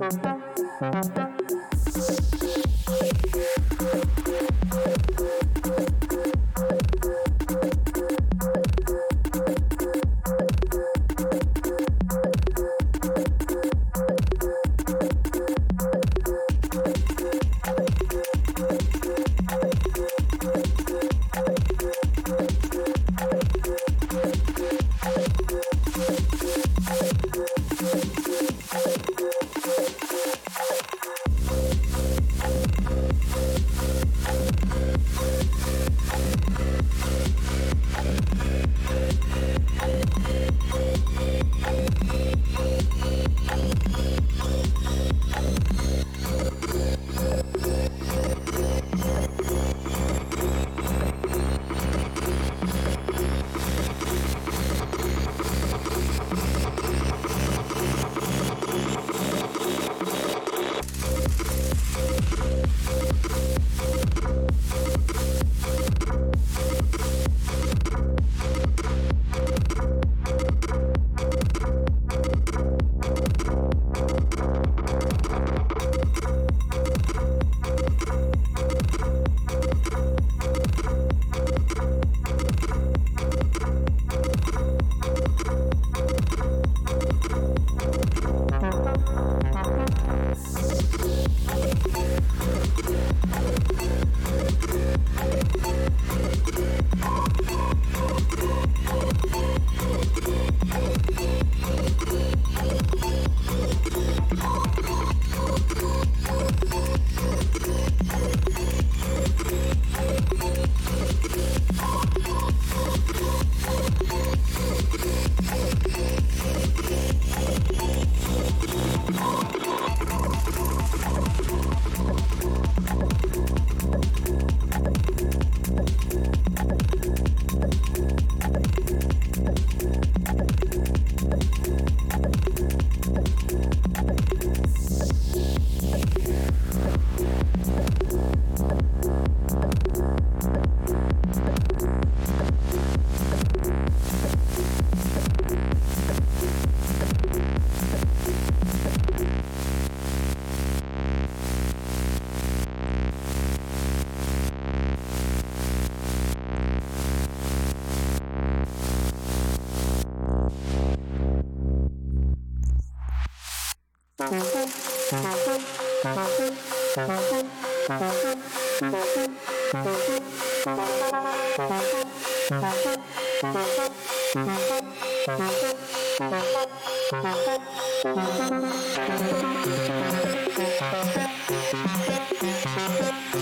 Thank you. Thank you.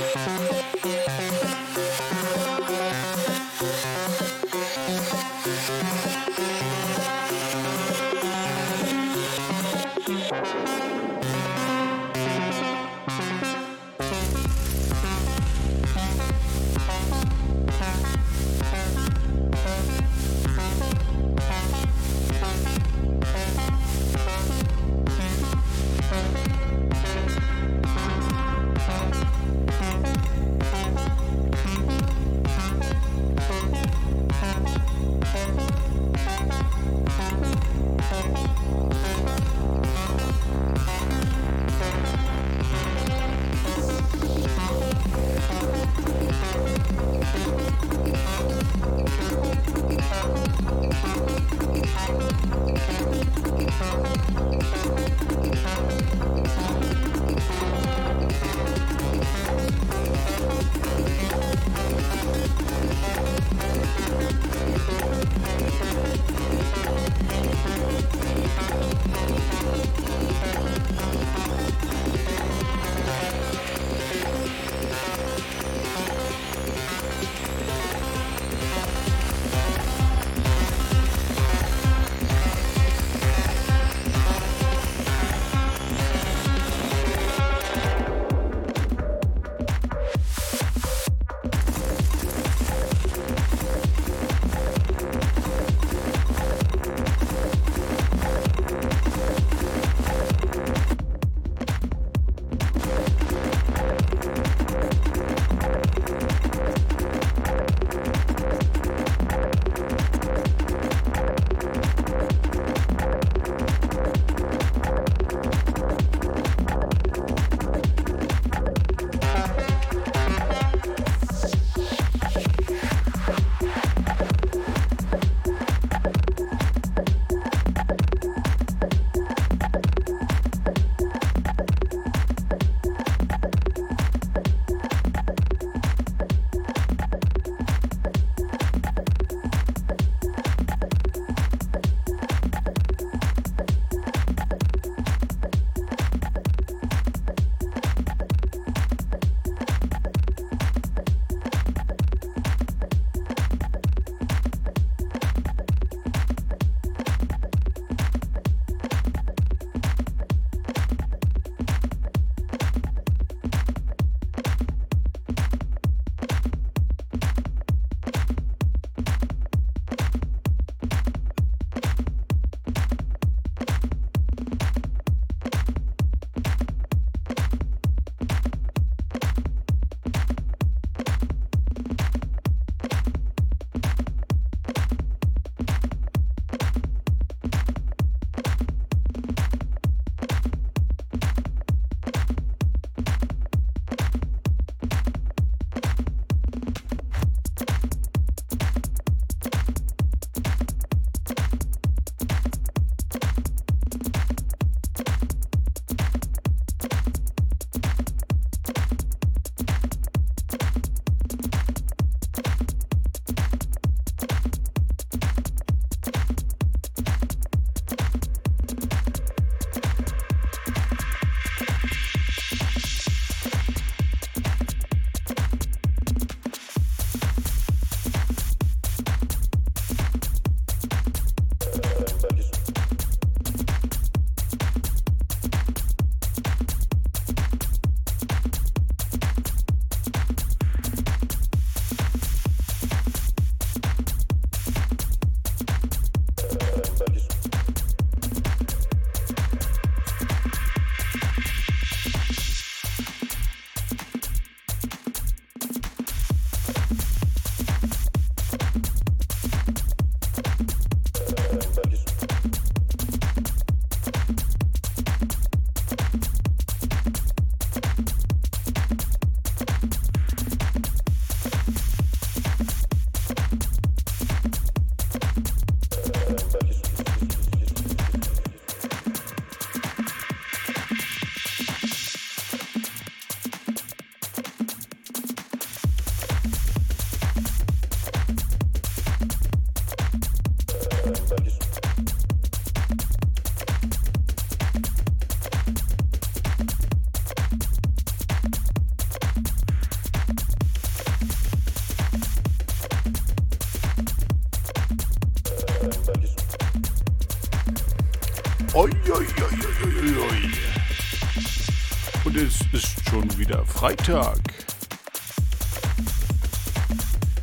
Wieder Freitag.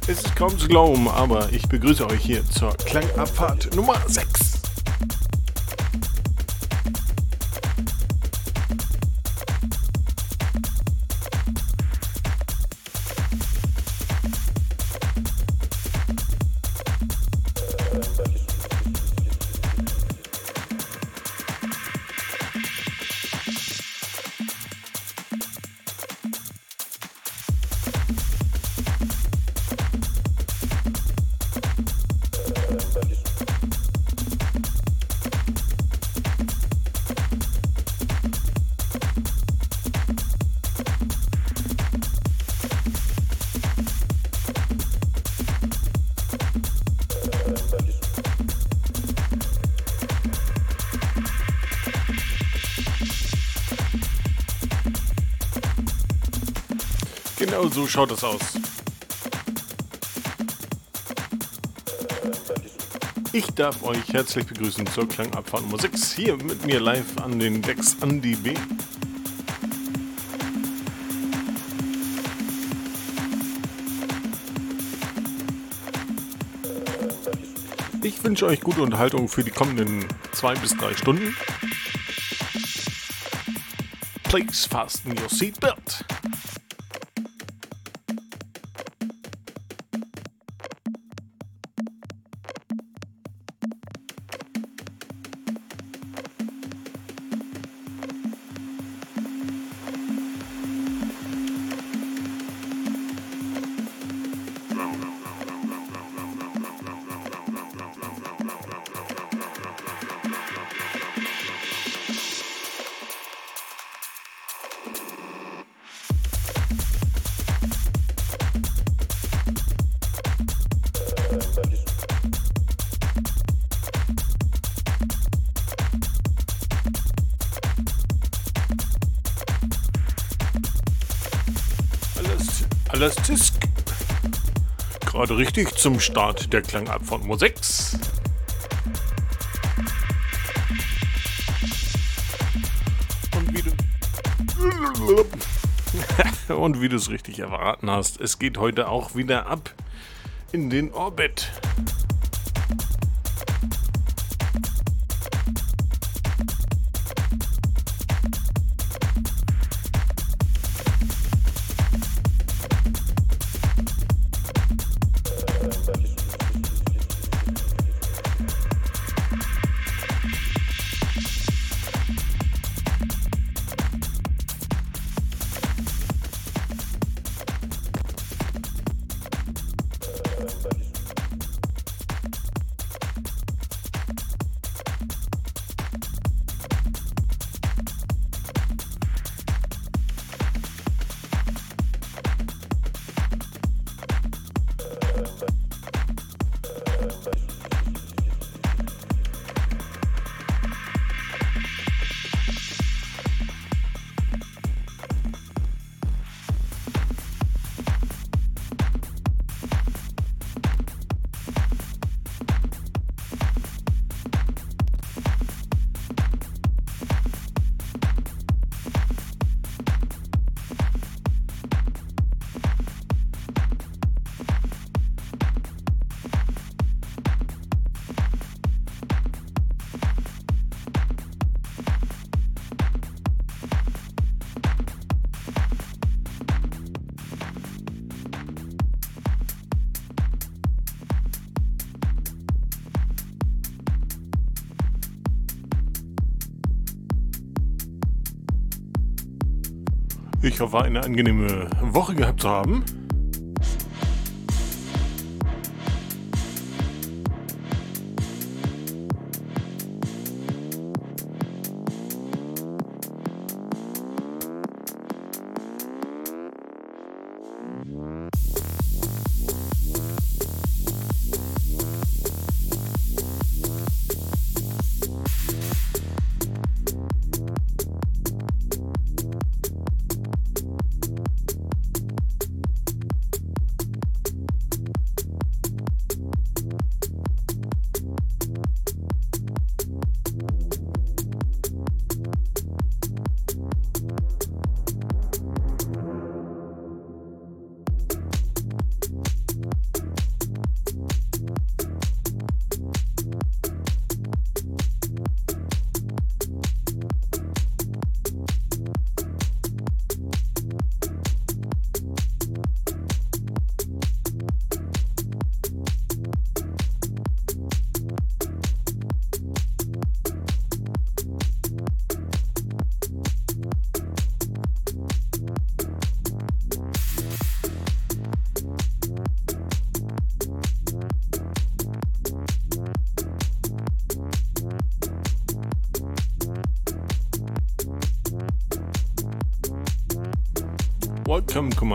Es ist kaum zu glauben, aber ich begrüße euch hier zur Klangabfahrt Nummer 6. so schaut es aus. Ich darf euch herzlich begrüßen zur Klangabfahrt Nummer 6. Hier mit mir live an den Decks Andy B. Ich wünsche euch gute Unterhaltung für die kommenden zwei bis drei Stunden. Please fasten your seatbelt. Alles. Gerade richtig zum Start der Klangabfahrt Nummer 6. Und wie du. Und wie du es richtig erwarten hast, es geht heute auch wieder ab in den Orbit. Ich hoffe, eine angenehme Woche gehabt zu haben.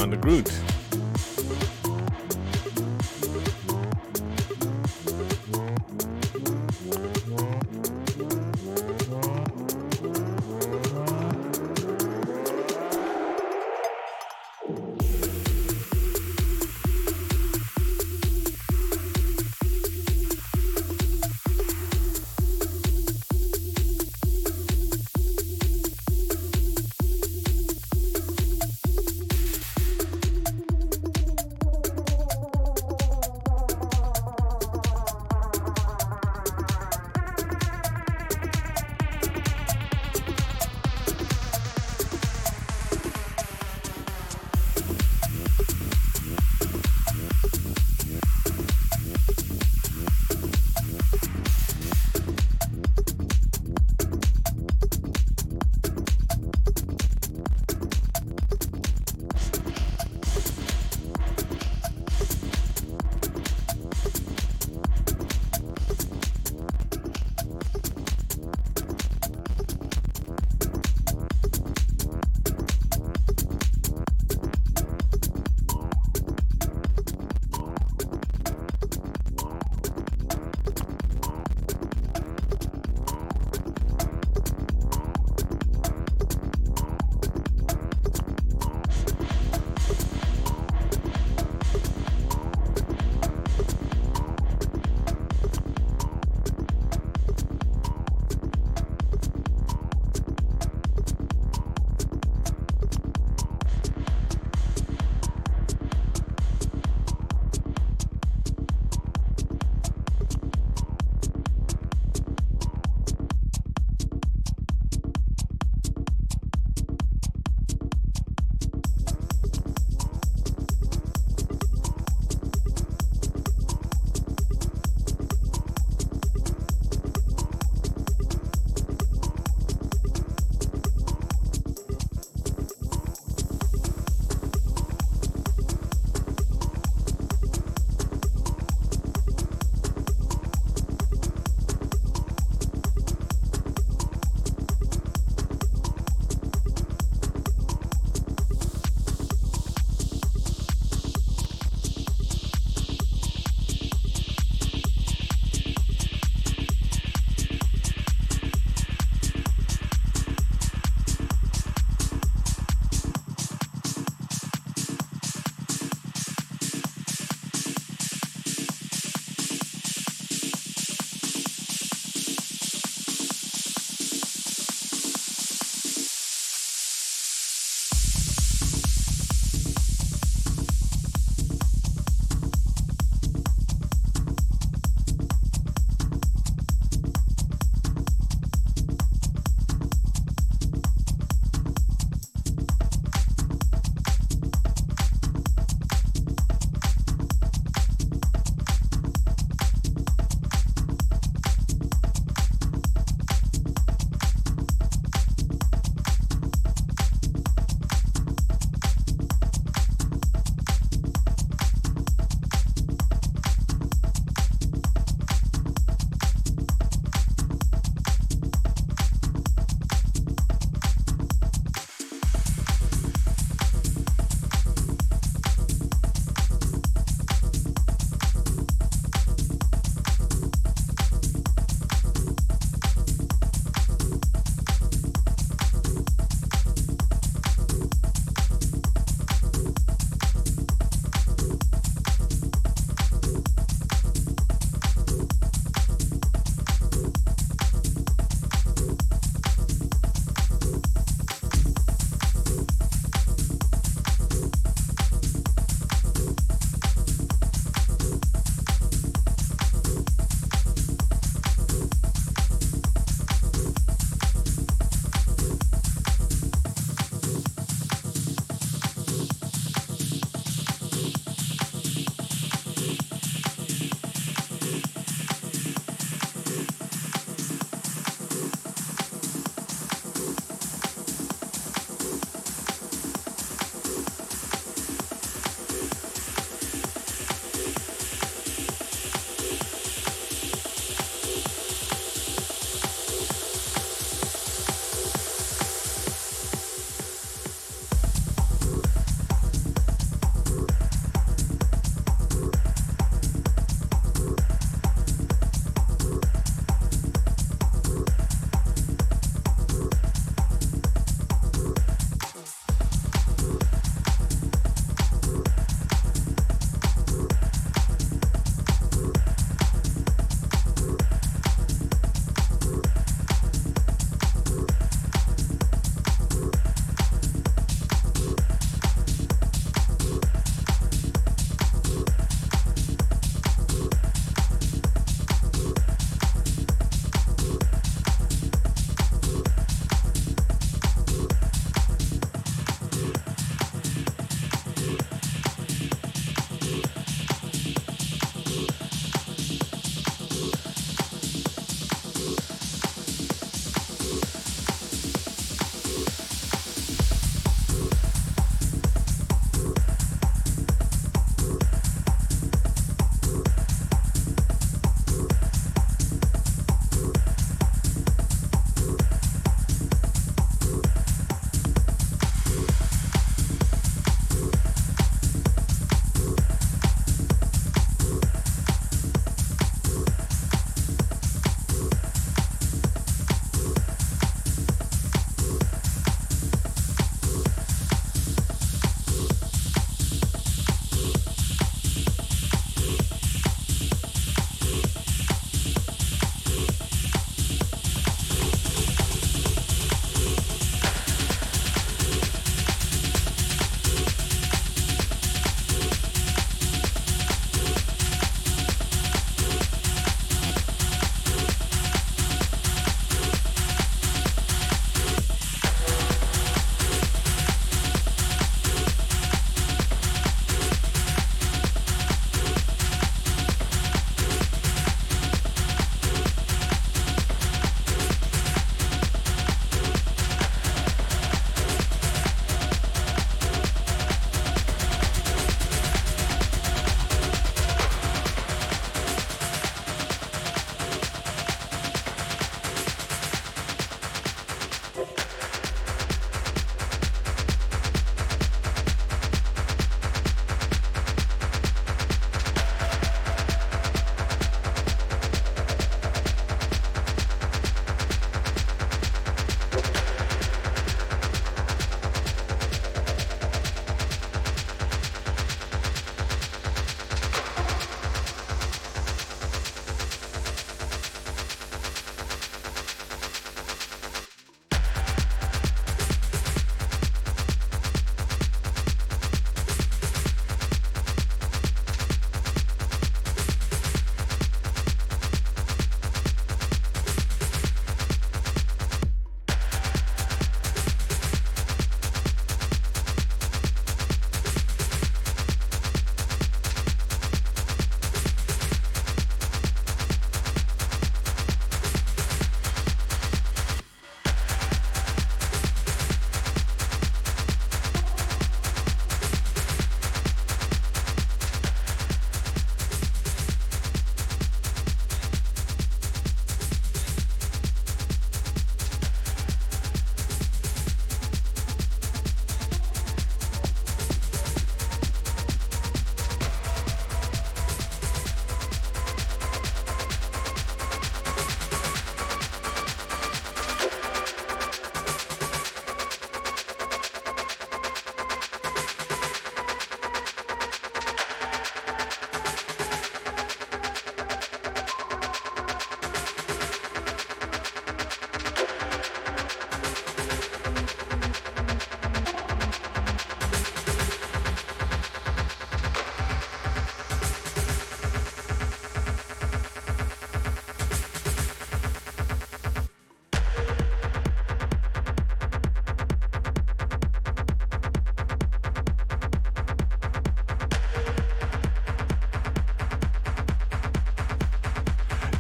on the Groot.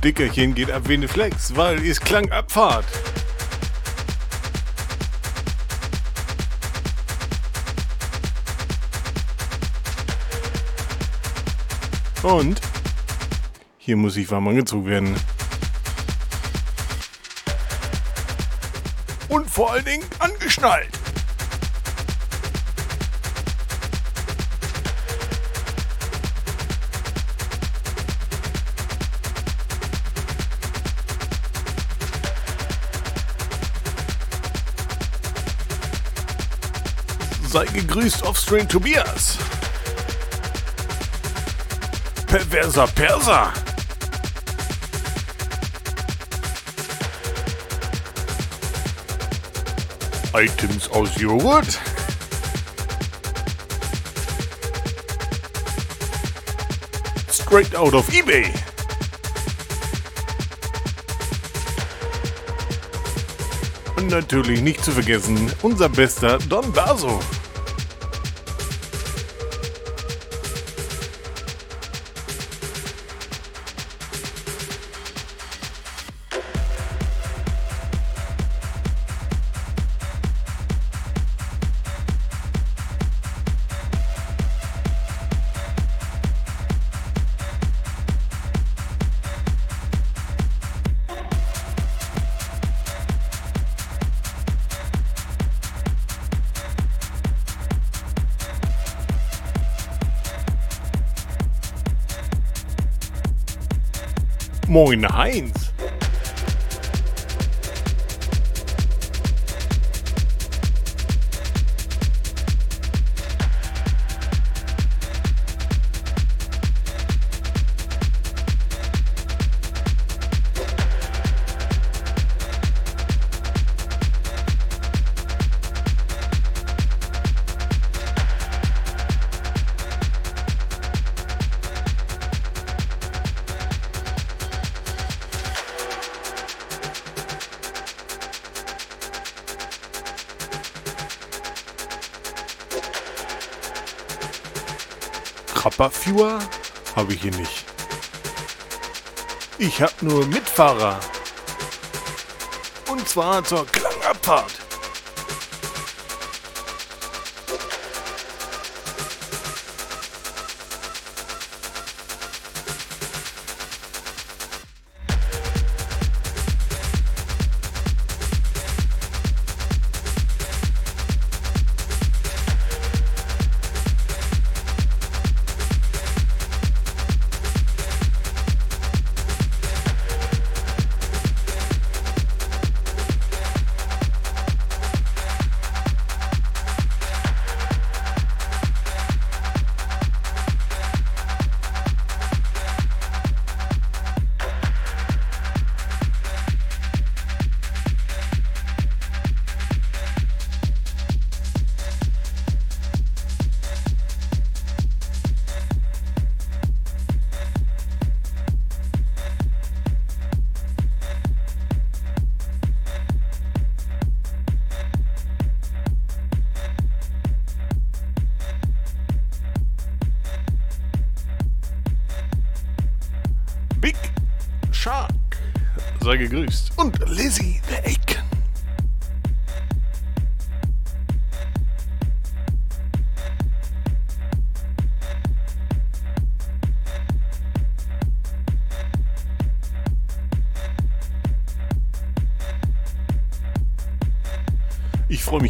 Dickerchen geht ab wie eine Flex, weil ist Klangabfahrt. Und hier muss ich warm angezogen werden. Und vor allen Dingen angeschnallt. Gegrüßt, Offstream Tobias. Perverser Perser. Items aus Joghurt. Straight out of eBay. Und natürlich nicht zu vergessen, unser bester Don Baso. Moin Heinz. Rapperführer habe ich hier nicht. Ich habe nur Mitfahrer. Und zwar zur Klangabfahrt.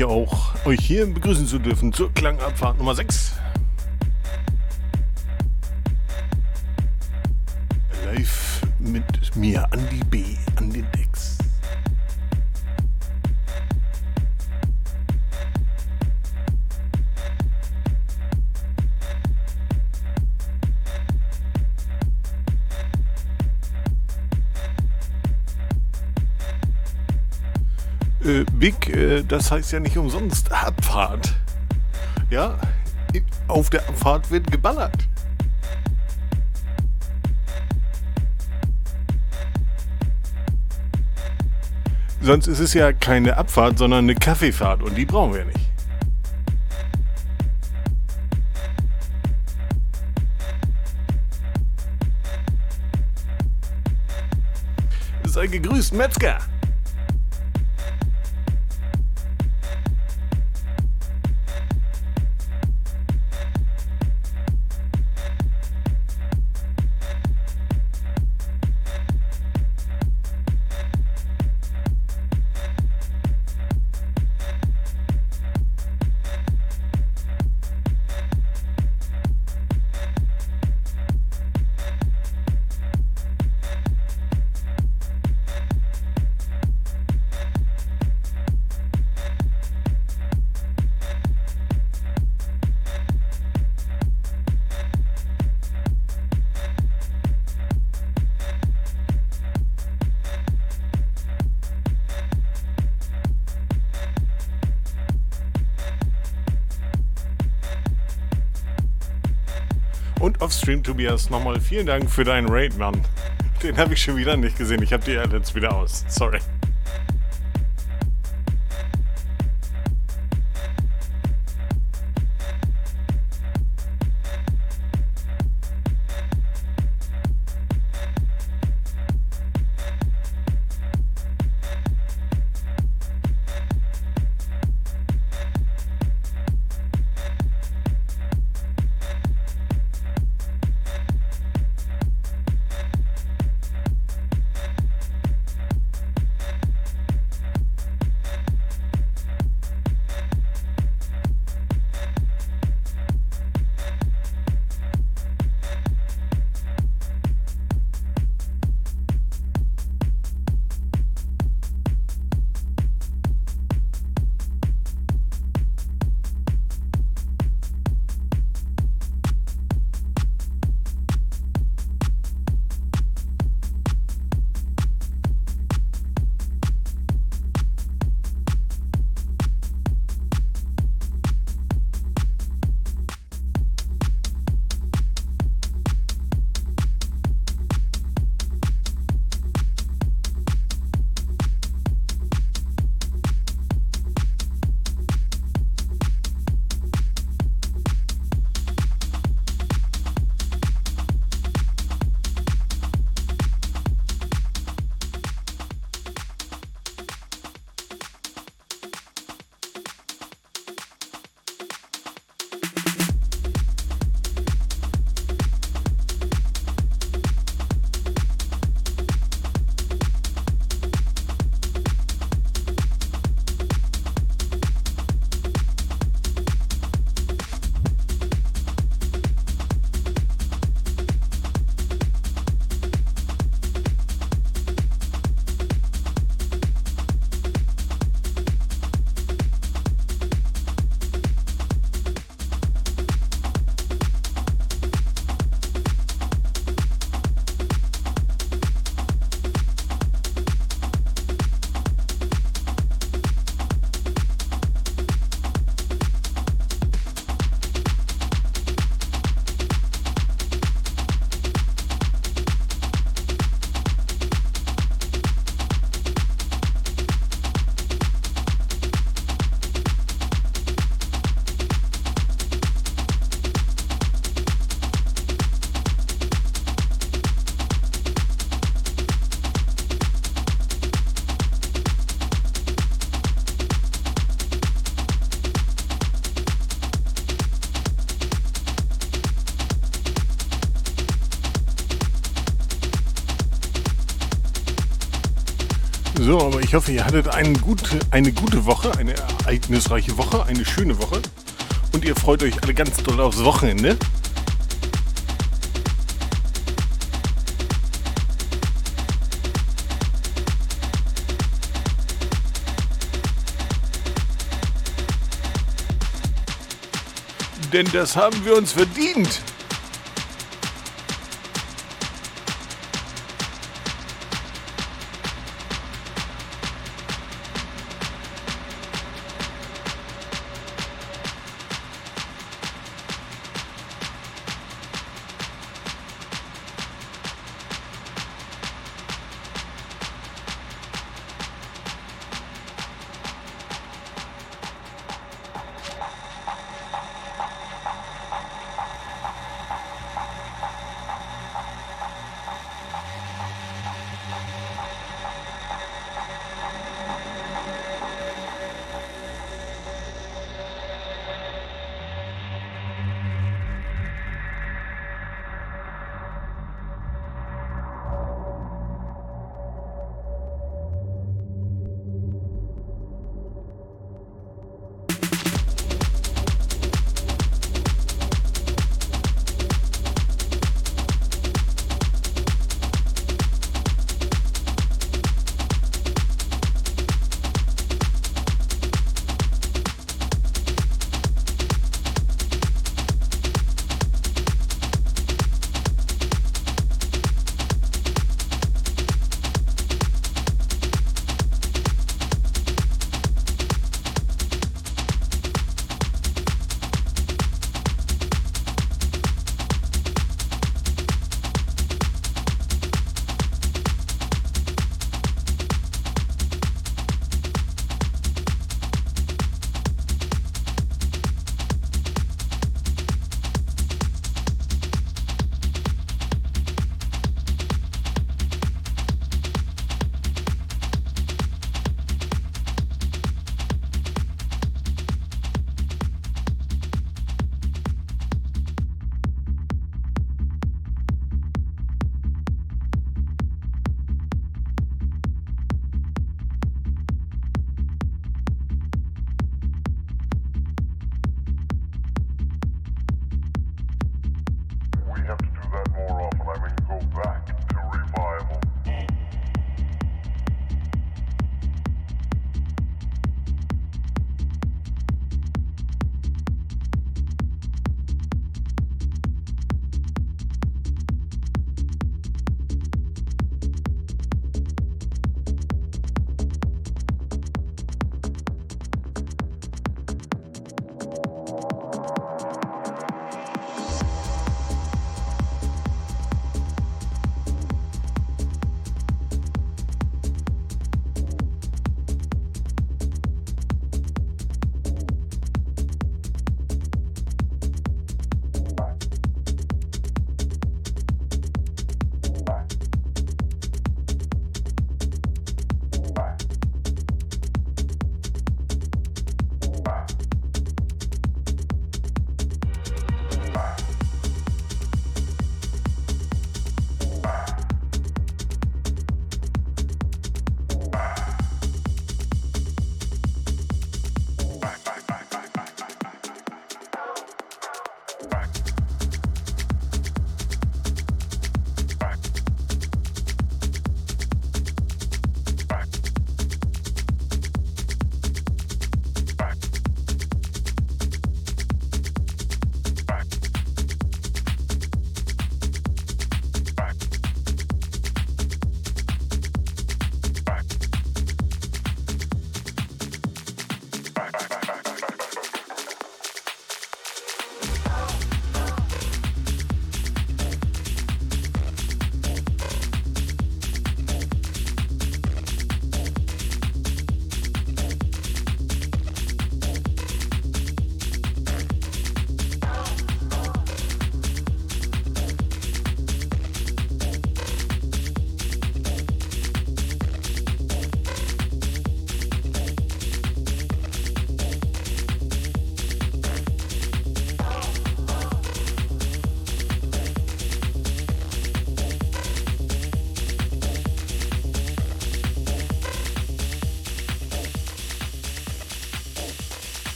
Mich auch, euch hier begrüßen zu dürfen zur Klangabfahrt Nummer 6. das heißt ja nicht umsonst Abfahrt. Ja, auf der Abfahrt wird geballert. Sonst ist es ja keine Abfahrt, sondern eine Kaffeefahrt und die brauchen wir nicht. Sei gegrüßt, Metzger! Auf Stream, Tobias, nochmal vielen Dank für deinen Raid, Mann. Den habe ich schon wieder nicht gesehen. Ich habe die jetzt wieder aus. Sorry. Ich hoffe, ihr hattet eine gute, eine gute Woche, eine ereignisreiche Woche, eine schöne Woche. Und ihr freut euch alle ganz doll aufs Wochenende. Denn das haben wir uns verdient.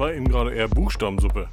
War eben gerade eher Buchstabensuppe.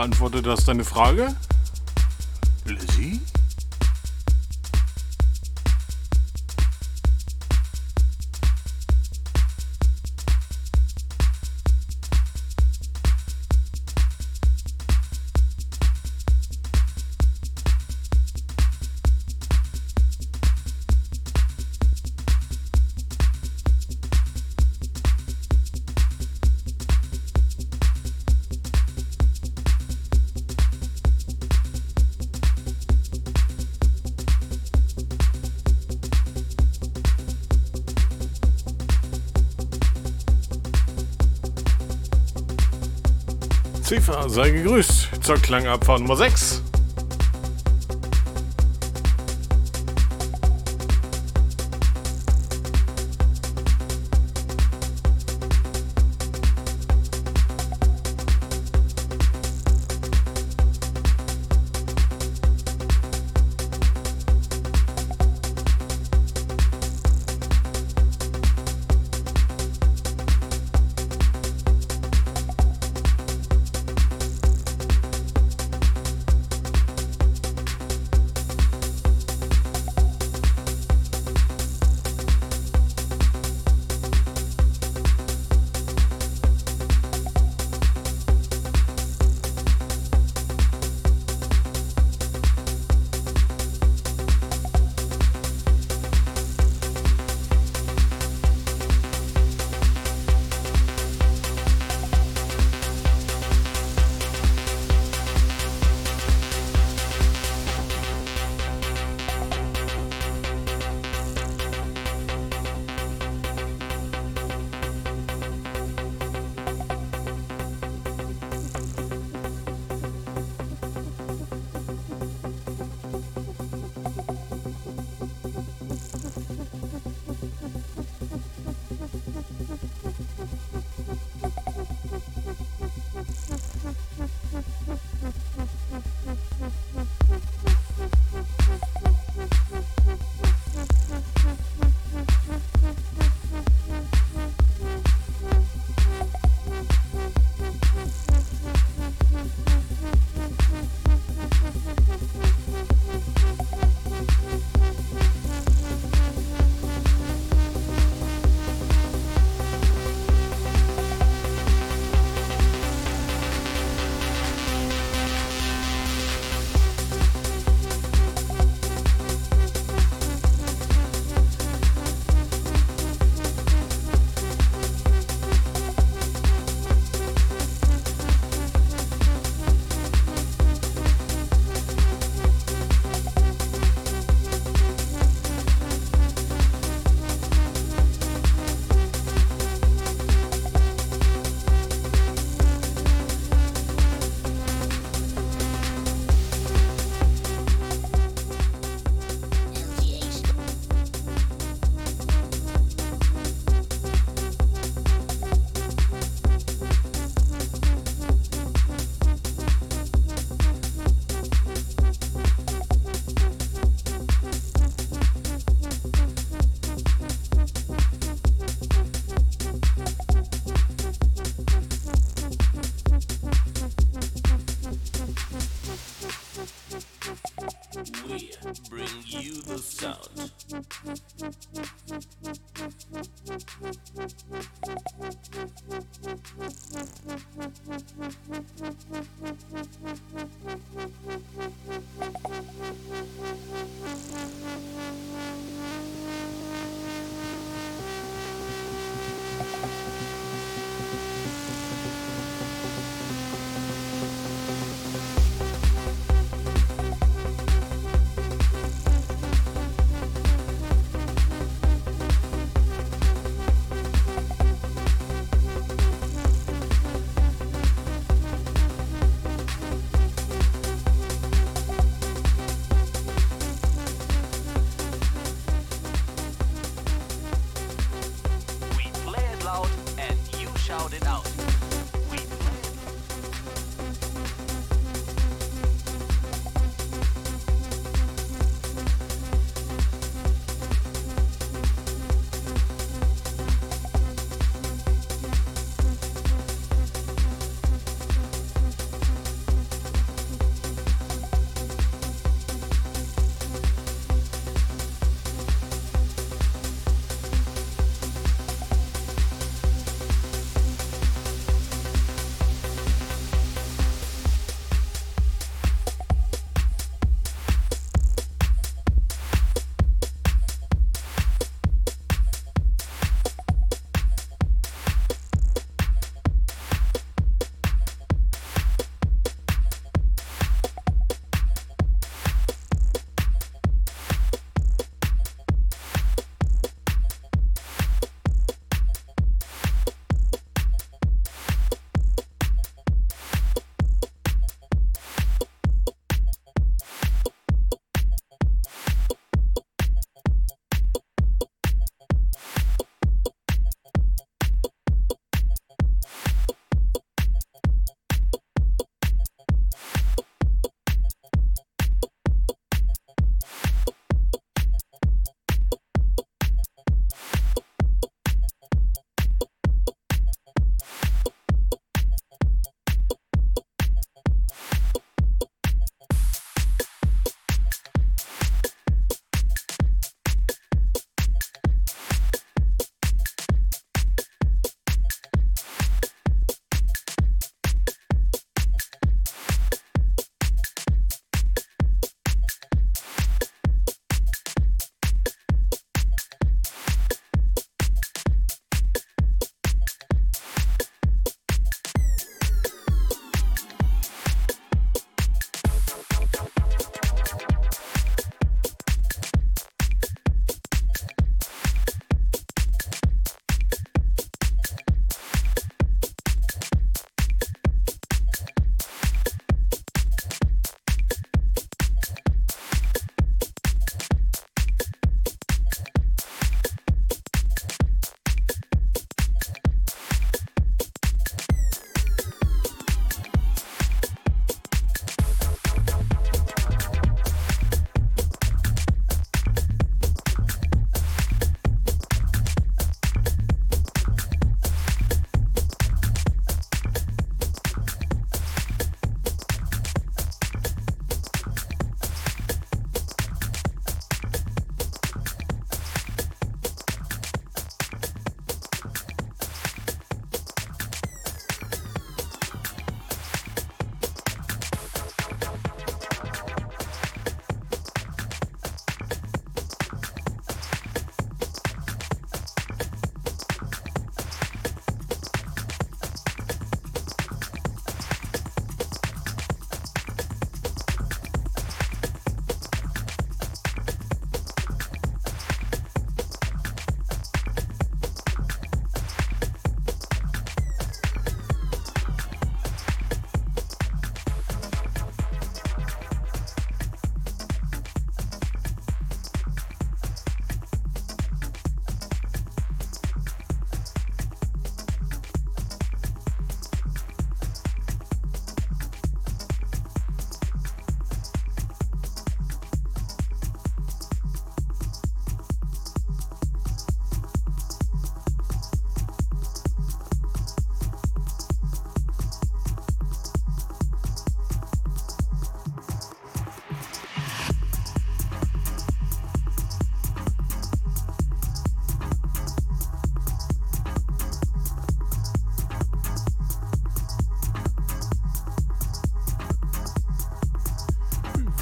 Beantwortet das deine Frage? Lizzie? Sei gegrüßt zur Klangabfahrt Nummer 6.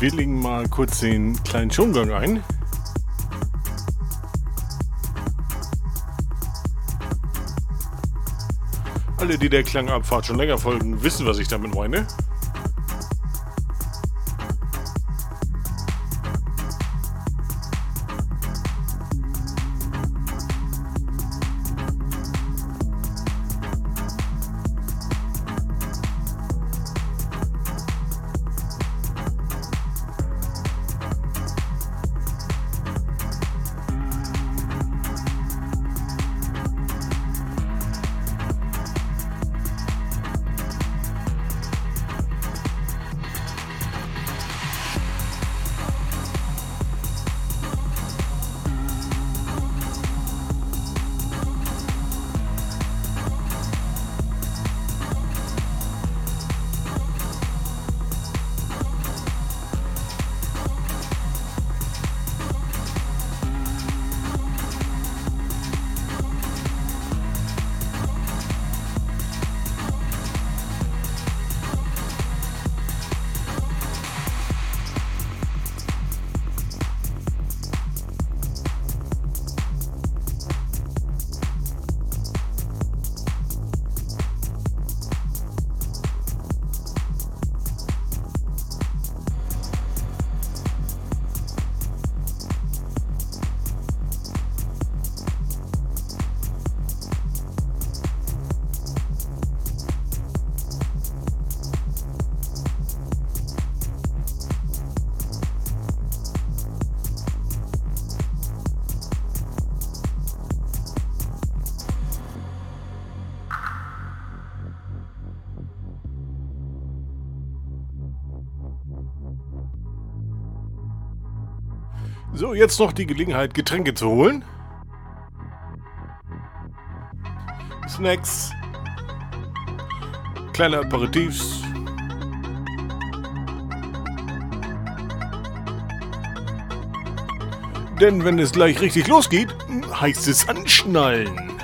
Wir legen mal kurz den kleinen Schongang ein. Alle, die der Klangabfahrt schon länger folgen, wissen, was ich damit meine. Jetzt noch die Gelegenheit, Getränke zu holen. Snacks. Kleine Aperitifs. Denn wenn es gleich richtig losgeht, heißt es anschnallen.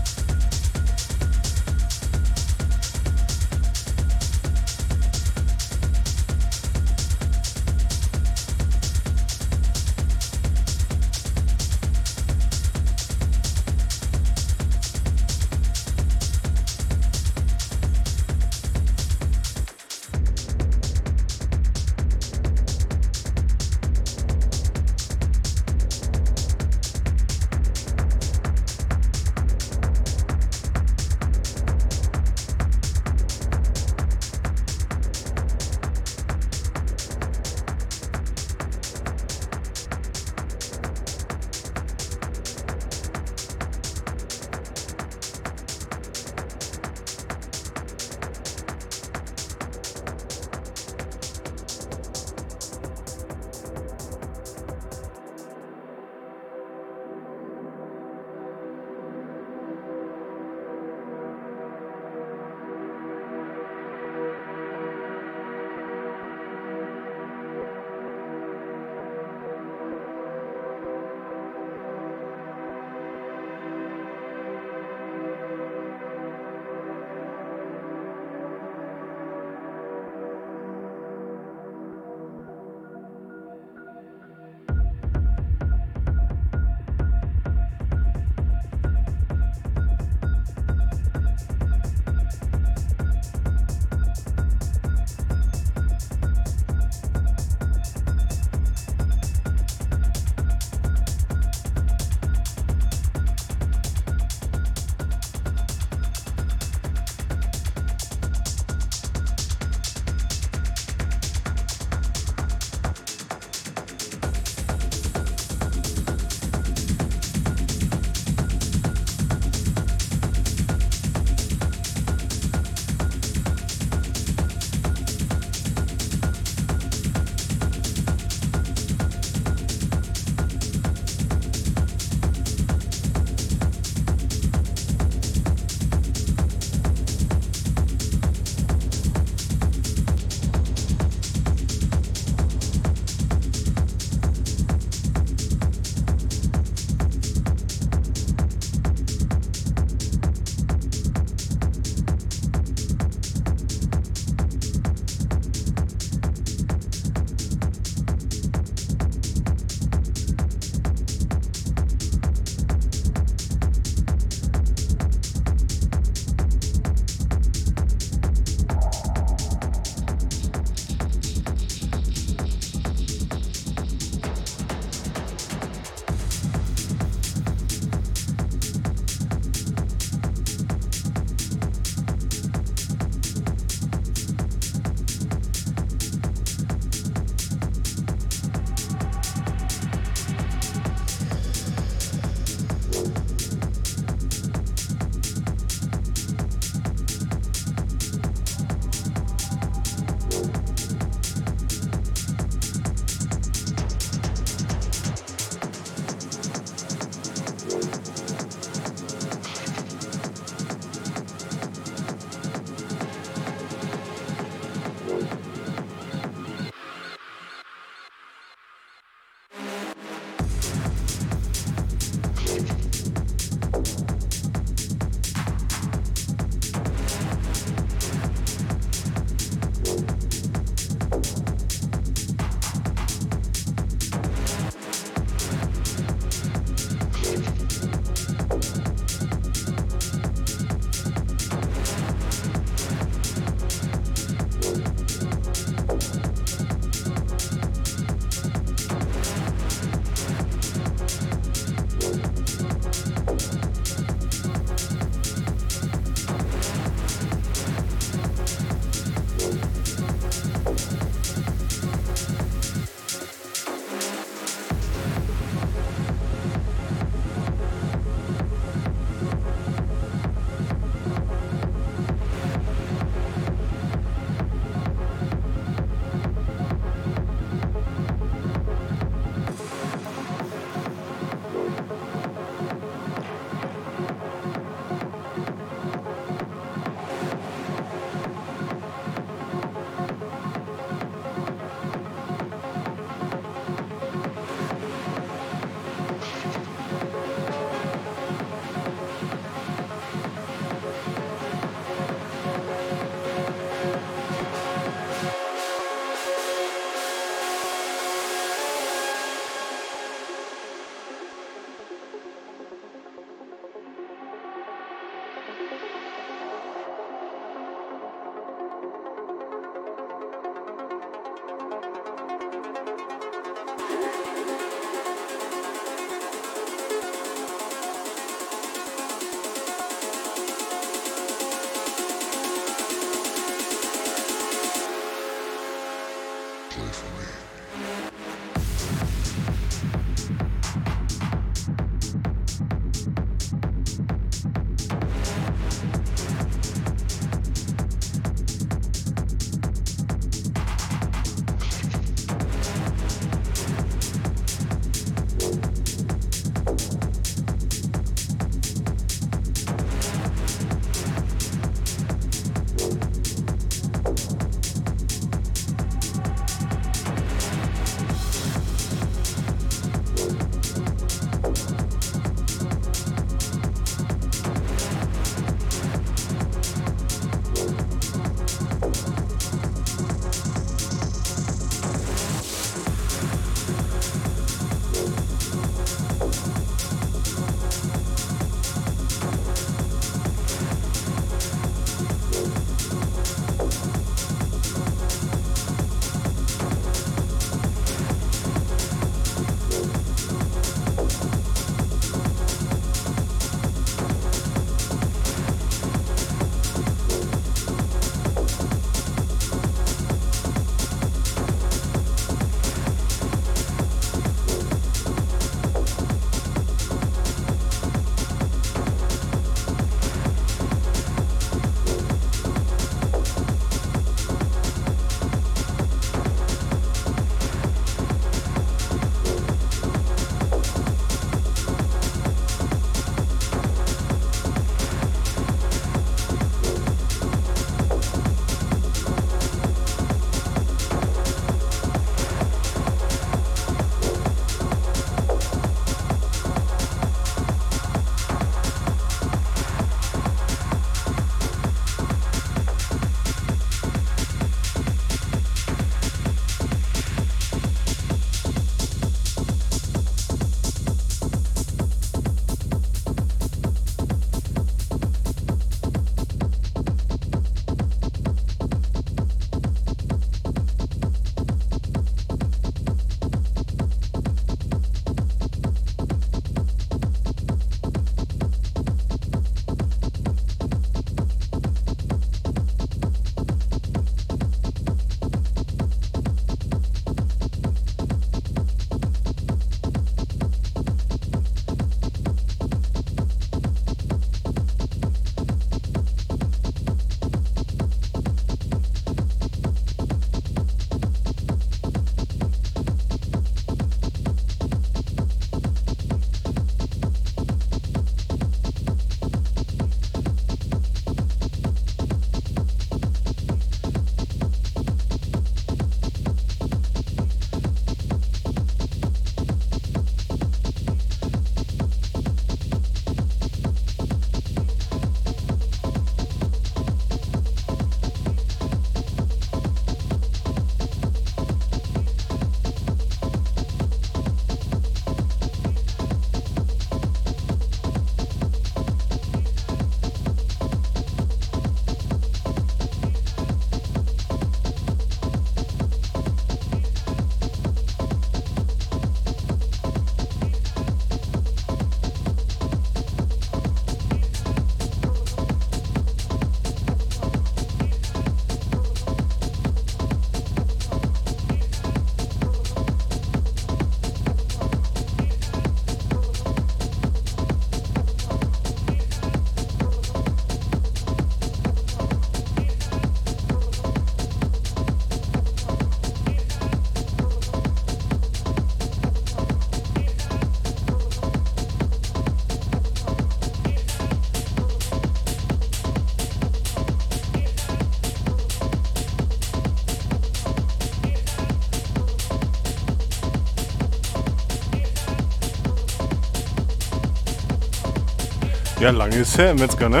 Ja, lange ist her, Metzger, ne?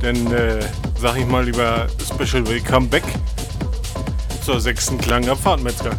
Denn, äh, sag ich mal lieber Special Welcome Back zur sechsten Klangabfahrt, Metzger.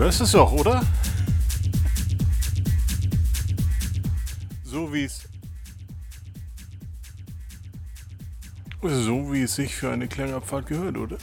Hörst es doch, oder? So wie es. So wie es sich für eine Klangabfahrt gehört, oder?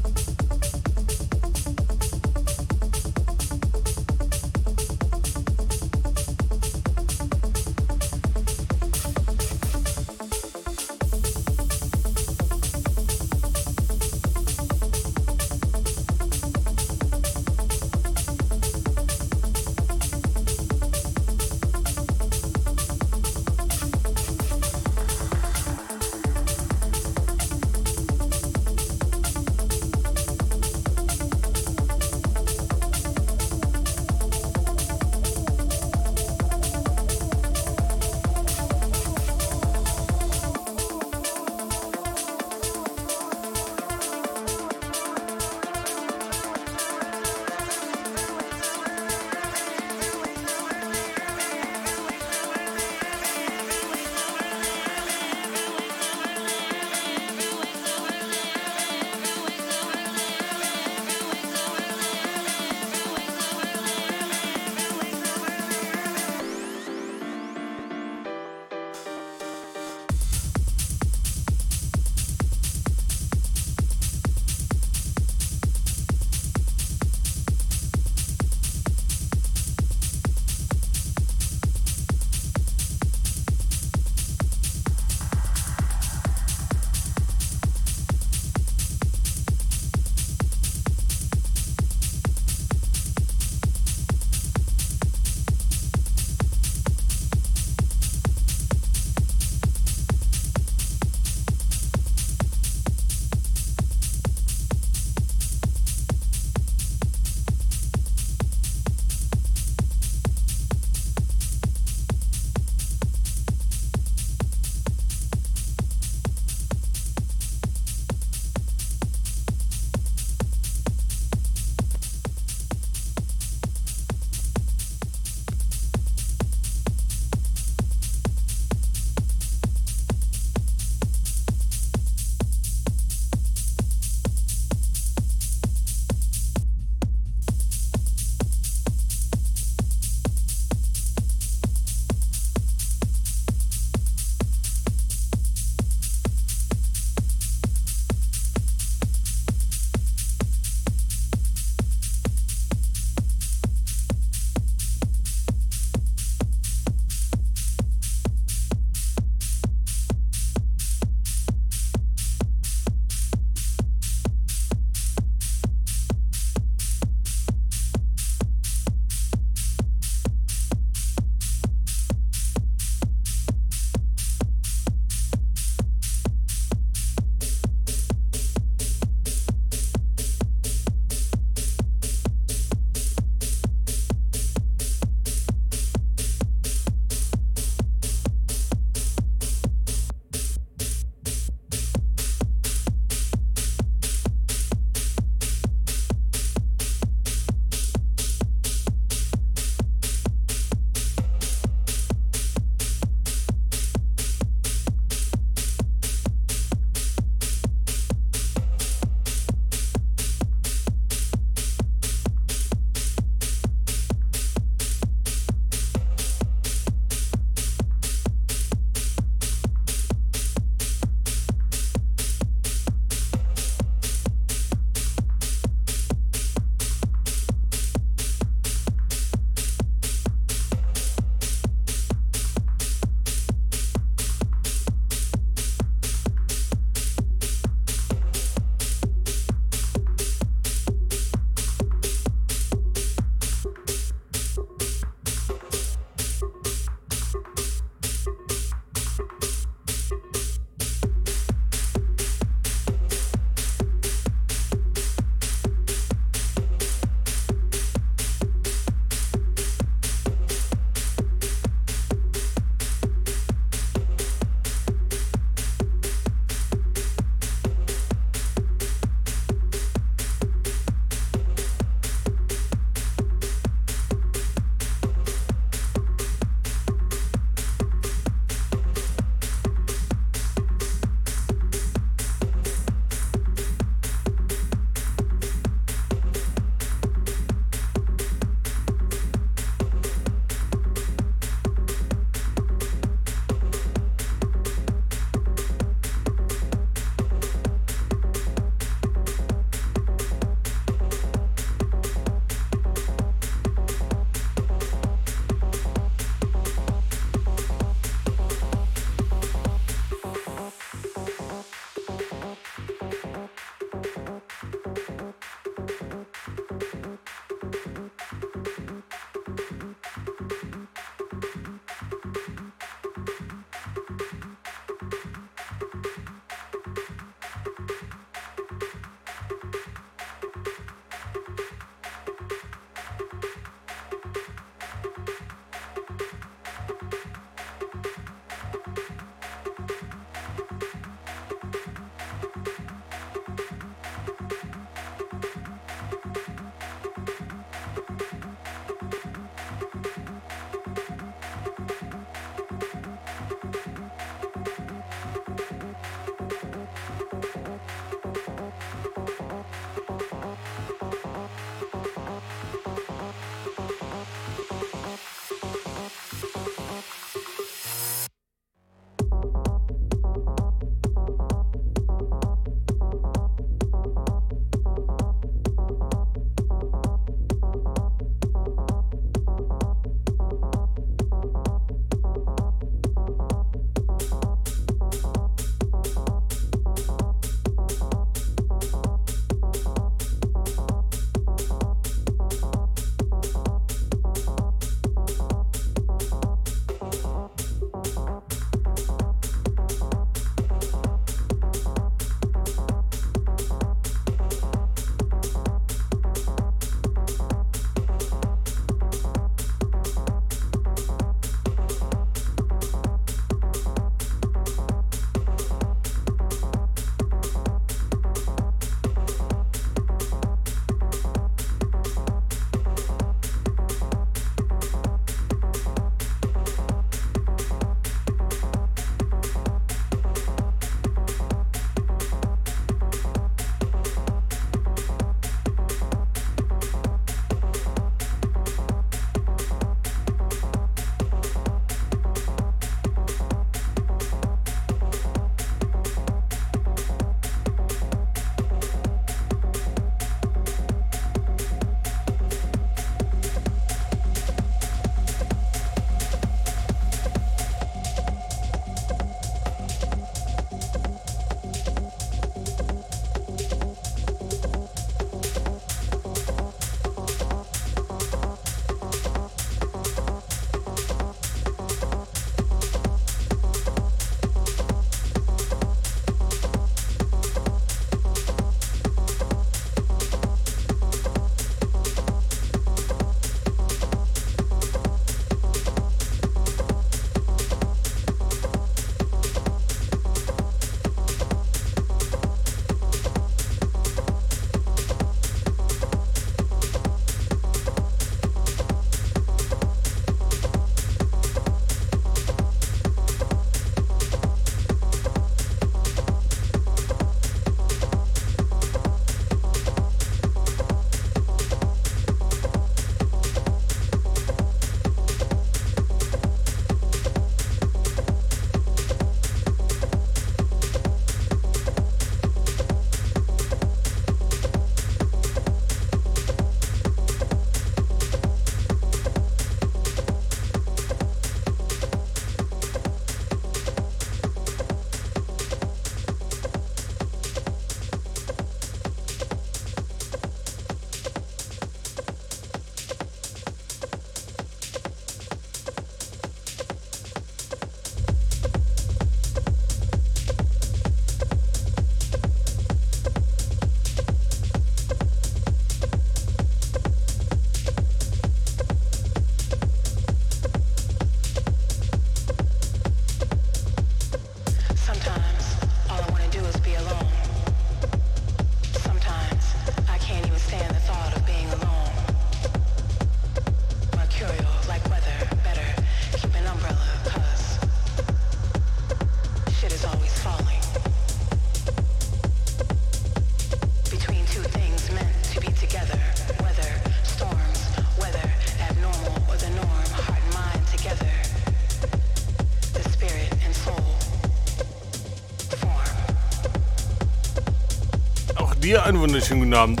Einen wunderschönen guten Abend,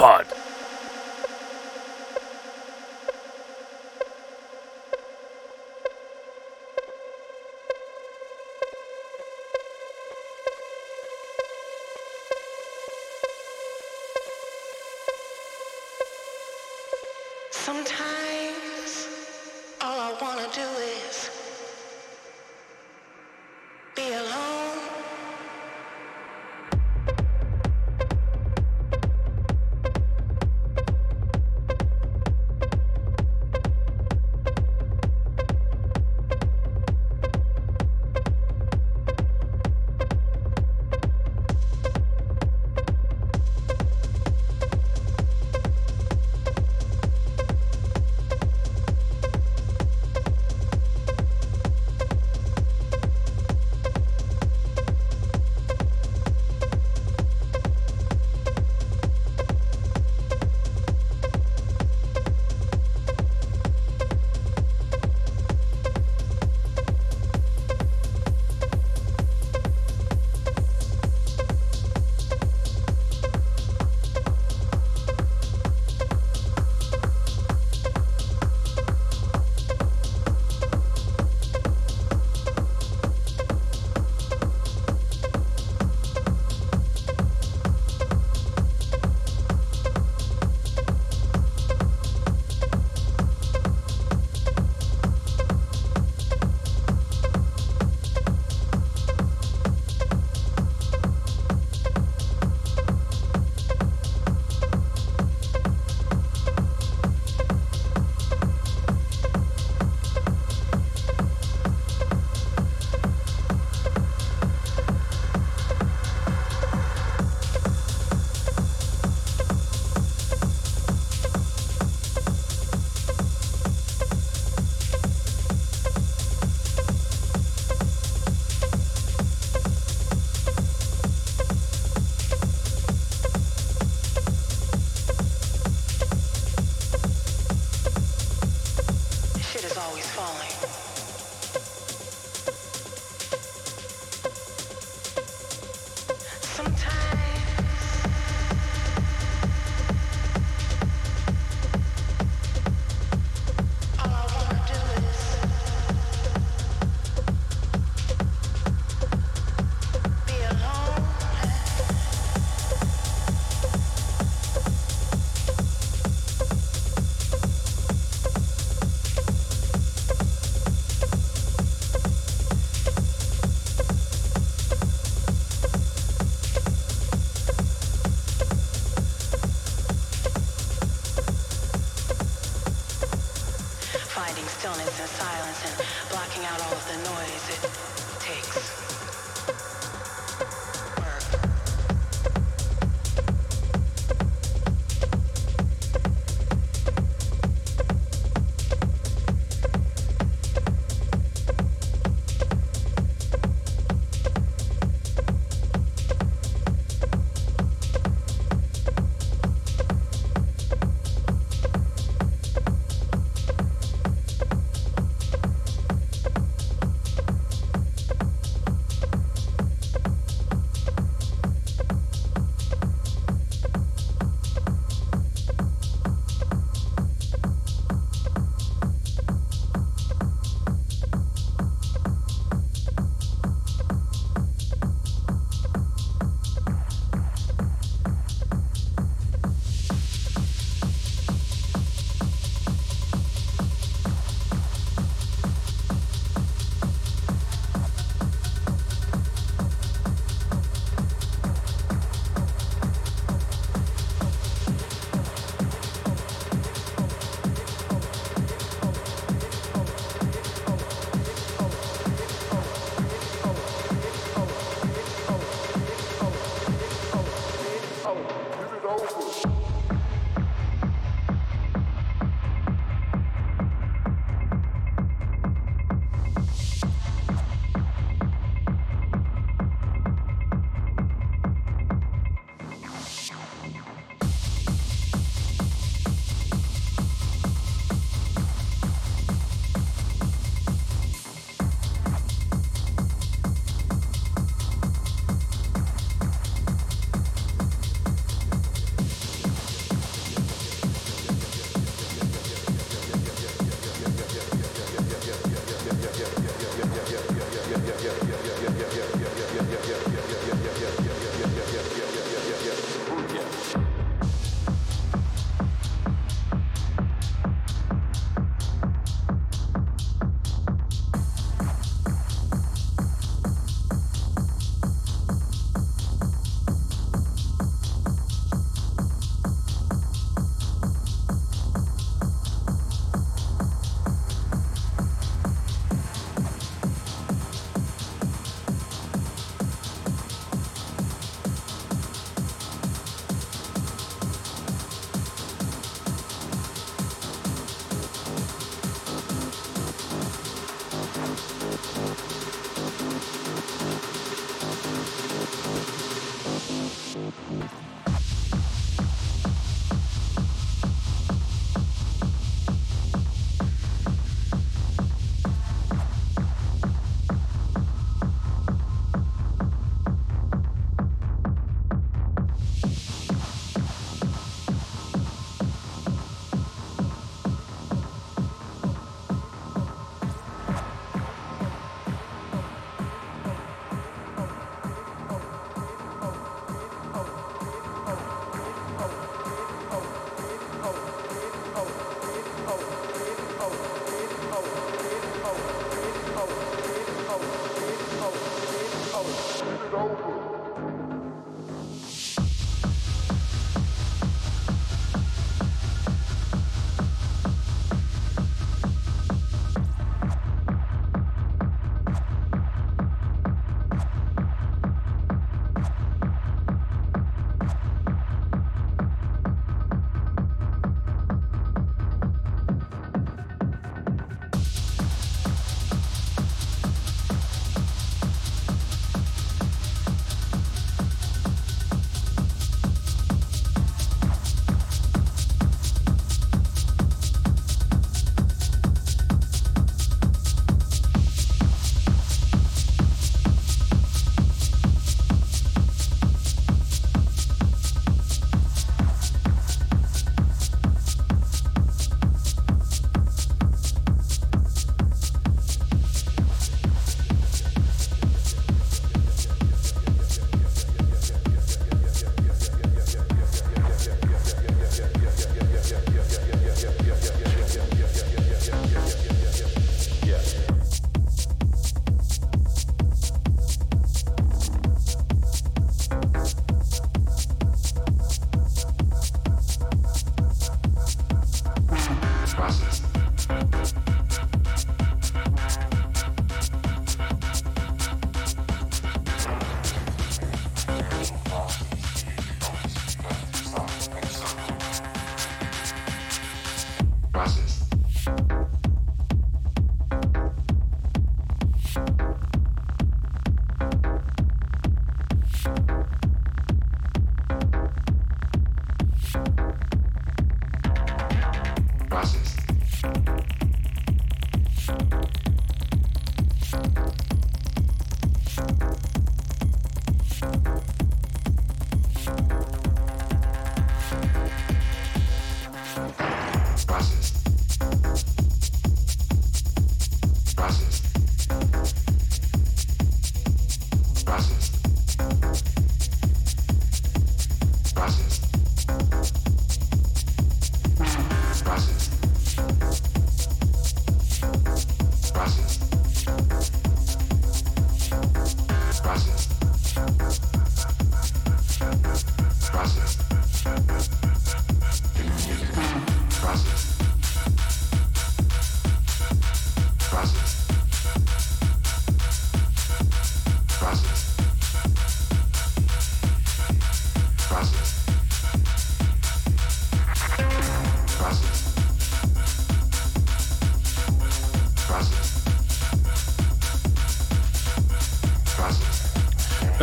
fun.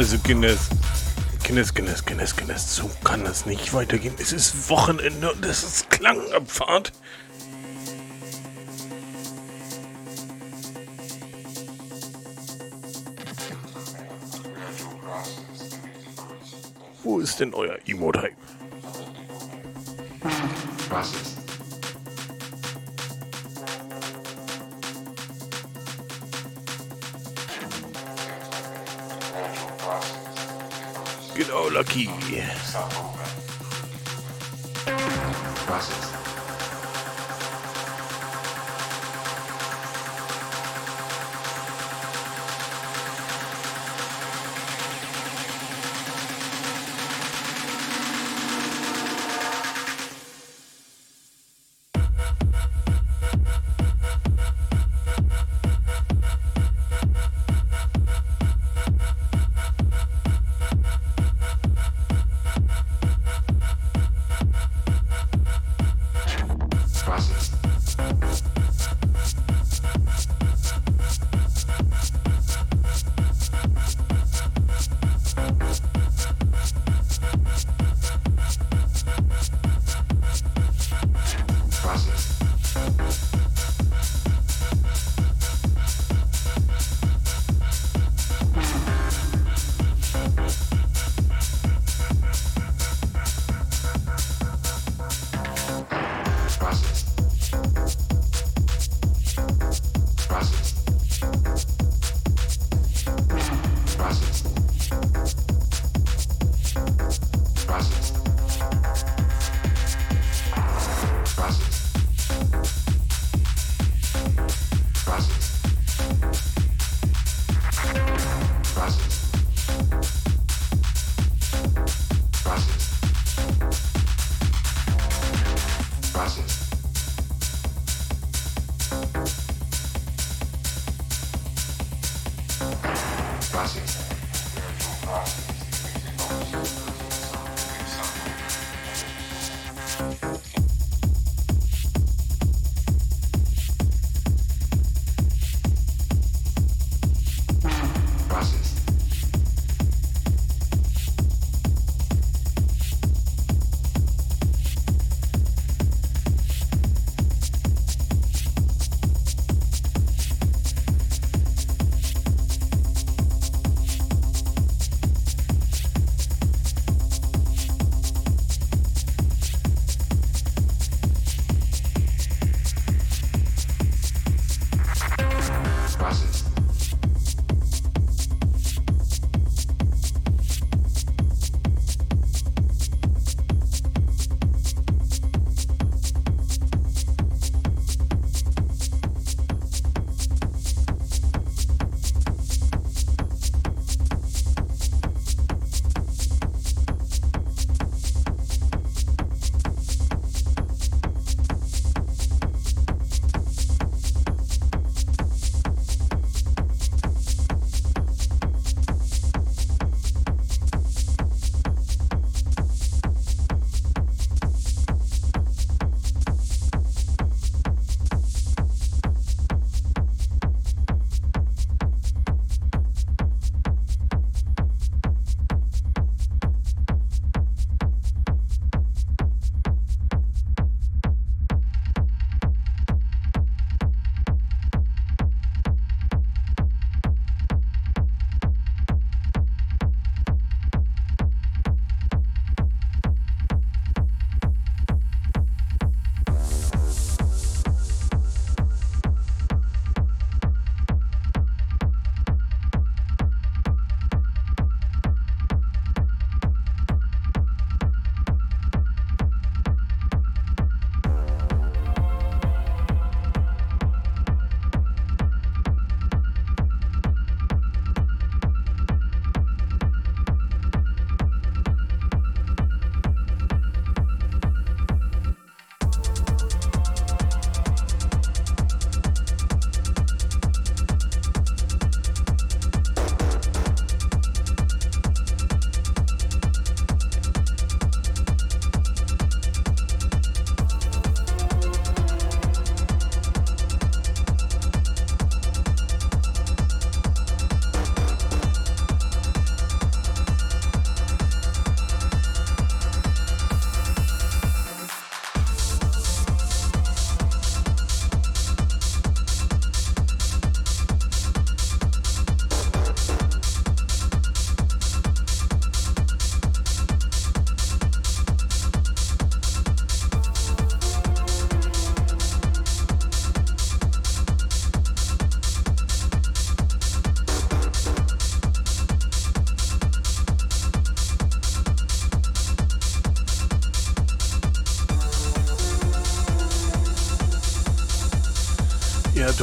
Also Guinness, Guinness, Guinness, Guinness, Guinness, so kann das nicht weitergehen. Es ist Wochenende und es ist Klangabfahrt. Wo ist denn euer Emote-Hype? aqui.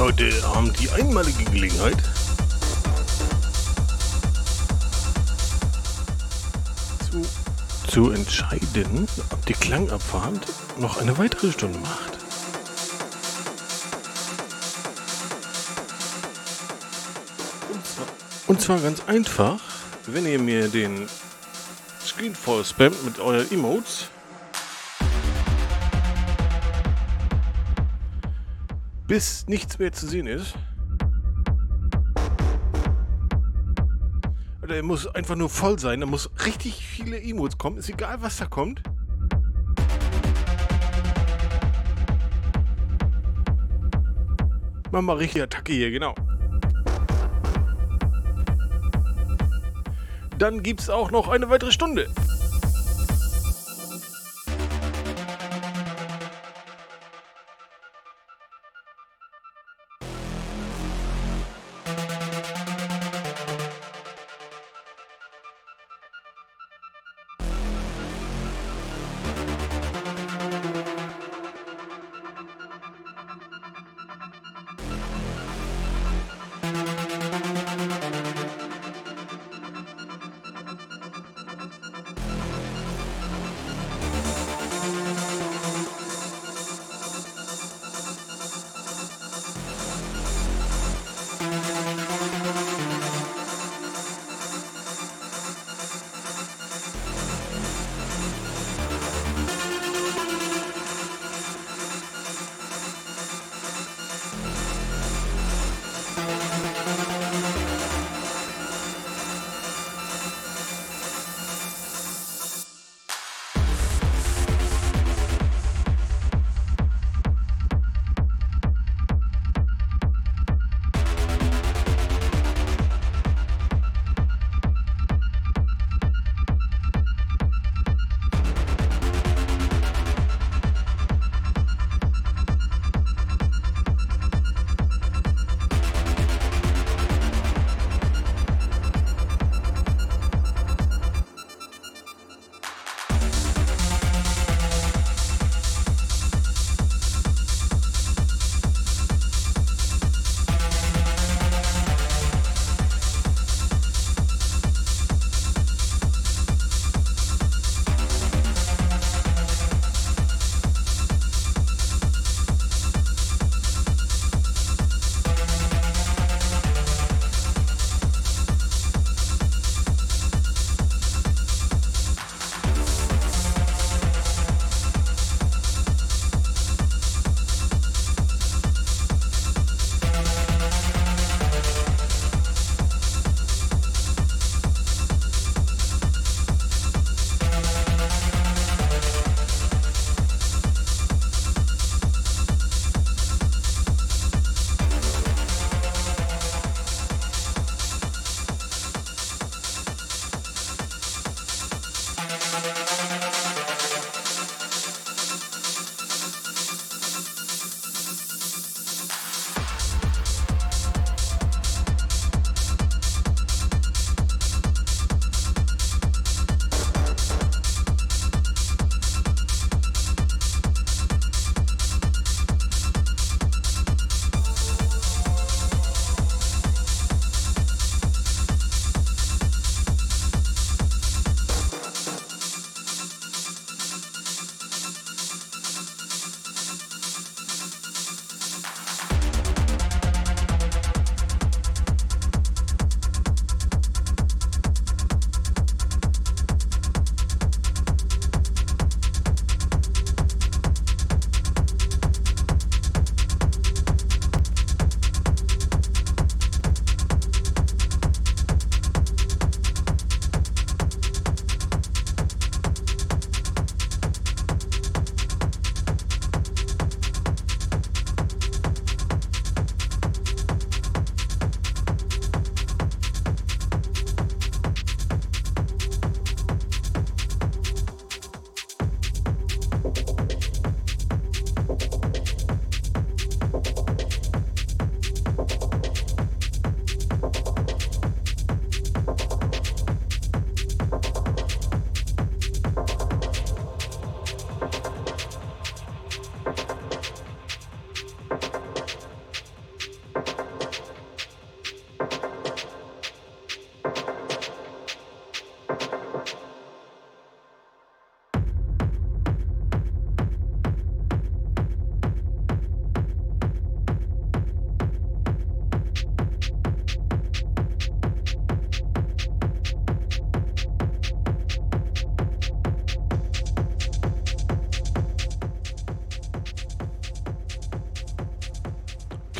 Heute Abend die einmalige Gelegenheit, zu, zu entscheiden, ob die Klangabfahrt noch eine weitere Stunde macht. Und zwar ganz einfach, wenn ihr mir den Screen voll spammt mit euren Emotes. Bis nichts mehr zu sehen ist. Oder er muss einfach nur voll sein. Da muss richtig viele Emotes kommen. Ist egal, was da kommt. Machen wir richtig Attacke hier, genau. Dann gibt es auch noch eine weitere Stunde.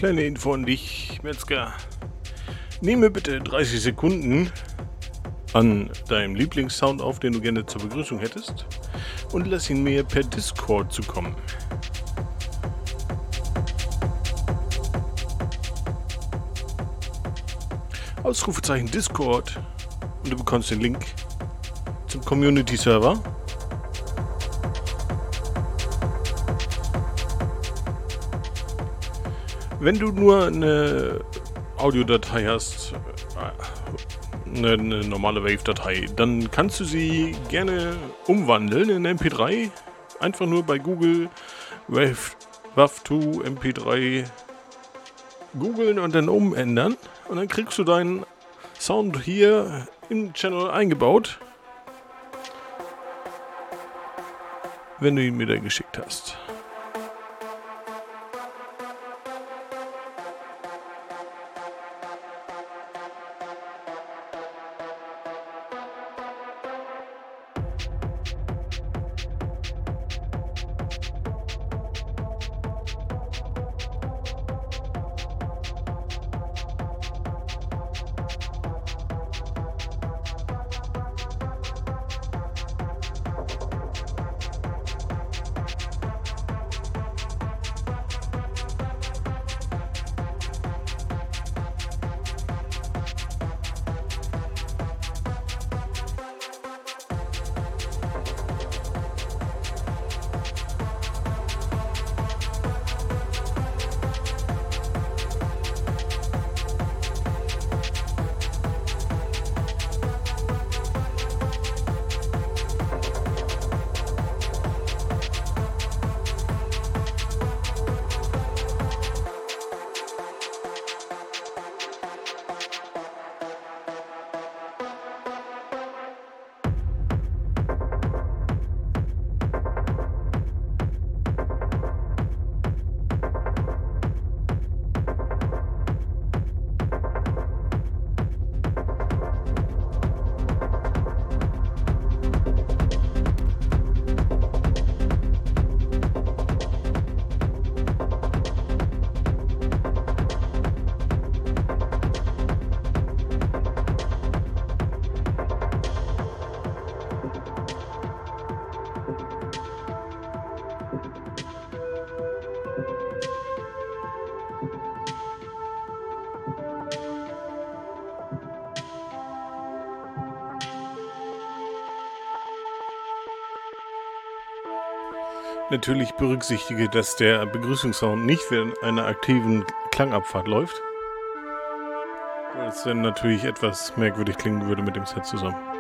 Kleine Info an dich, Metzger. Nehme bitte 30 Sekunden an deinem Lieblingssound auf, den du gerne zur Begrüßung hättest, und lass ihn mir per Discord zukommen. Ausrufezeichen Discord und du bekommst den Link zum Community Wenn du nur eine Audiodatei hast, äh, eine, eine normale Wave-Datei, dann kannst du sie gerne umwandeln in MP3. Einfach nur bei Google Wave, WAV2 MP3 googeln und dann umändern. Und dann kriegst du deinen Sound hier im Channel eingebaut. Wenn du ihn mir dann geschickt hast. Natürlich berücksichtige, dass der Begrüßungssound nicht während einer aktiven Klangabfahrt läuft. Weil es dann natürlich etwas merkwürdig klingen würde mit dem Set zusammen.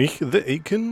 Nicht The Aiken?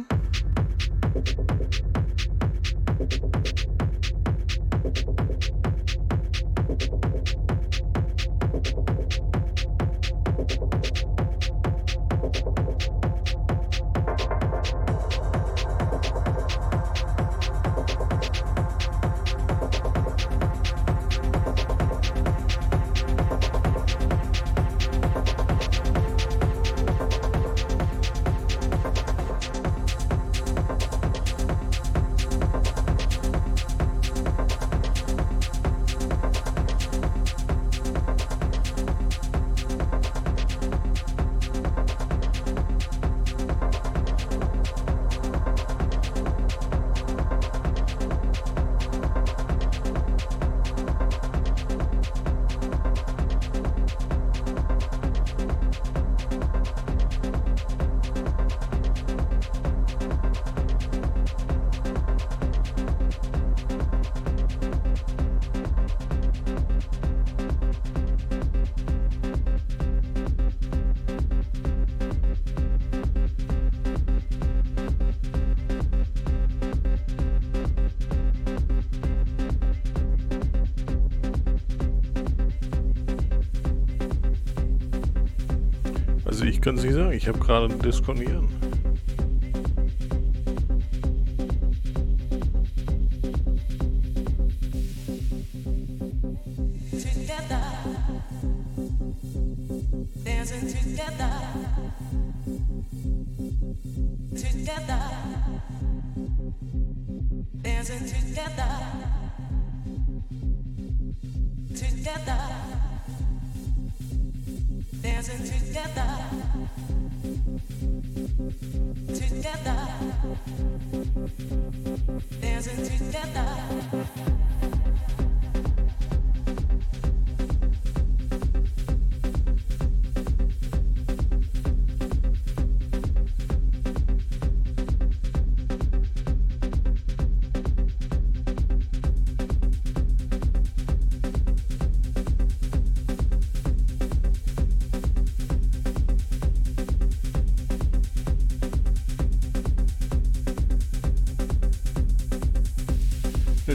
können Sie sagen, ich habe gerade ein Diskonieren.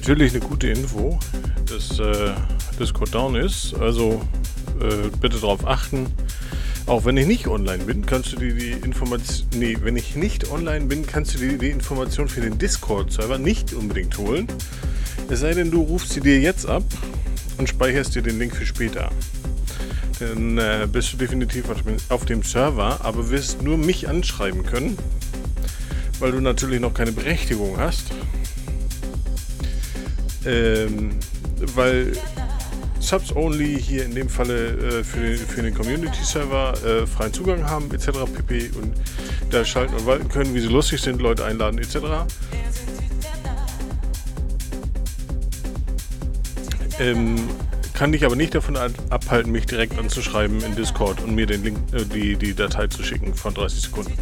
Natürlich eine gute Info, dass äh, Discord down ist. Also äh, bitte darauf achten. Auch wenn ich nicht online bin, kannst du dir die Information. Nee, wenn ich nicht online bin, kannst du dir die Information für den Discord-Server nicht unbedingt holen. Es sei denn, du rufst sie dir jetzt ab und speicherst dir den Link für später. Dann äh, bist du definitiv auf dem- Server, aber wirst nur mich anschreiben können, weil du natürlich noch keine Berechtigung hast. Ähm, weil Subs Only hier in dem Falle äh, für, den, für den Community-Server äh, freien Zugang haben, etc. pp. Und da schalten und walten können, wie sie lustig sind, Leute einladen, etc. Ähm, kann dich aber nicht davon ab- abhalten, mich direkt anzuschreiben in Discord und mir den Link, äh, die, die Datei zu schicken von 30 Sekunden.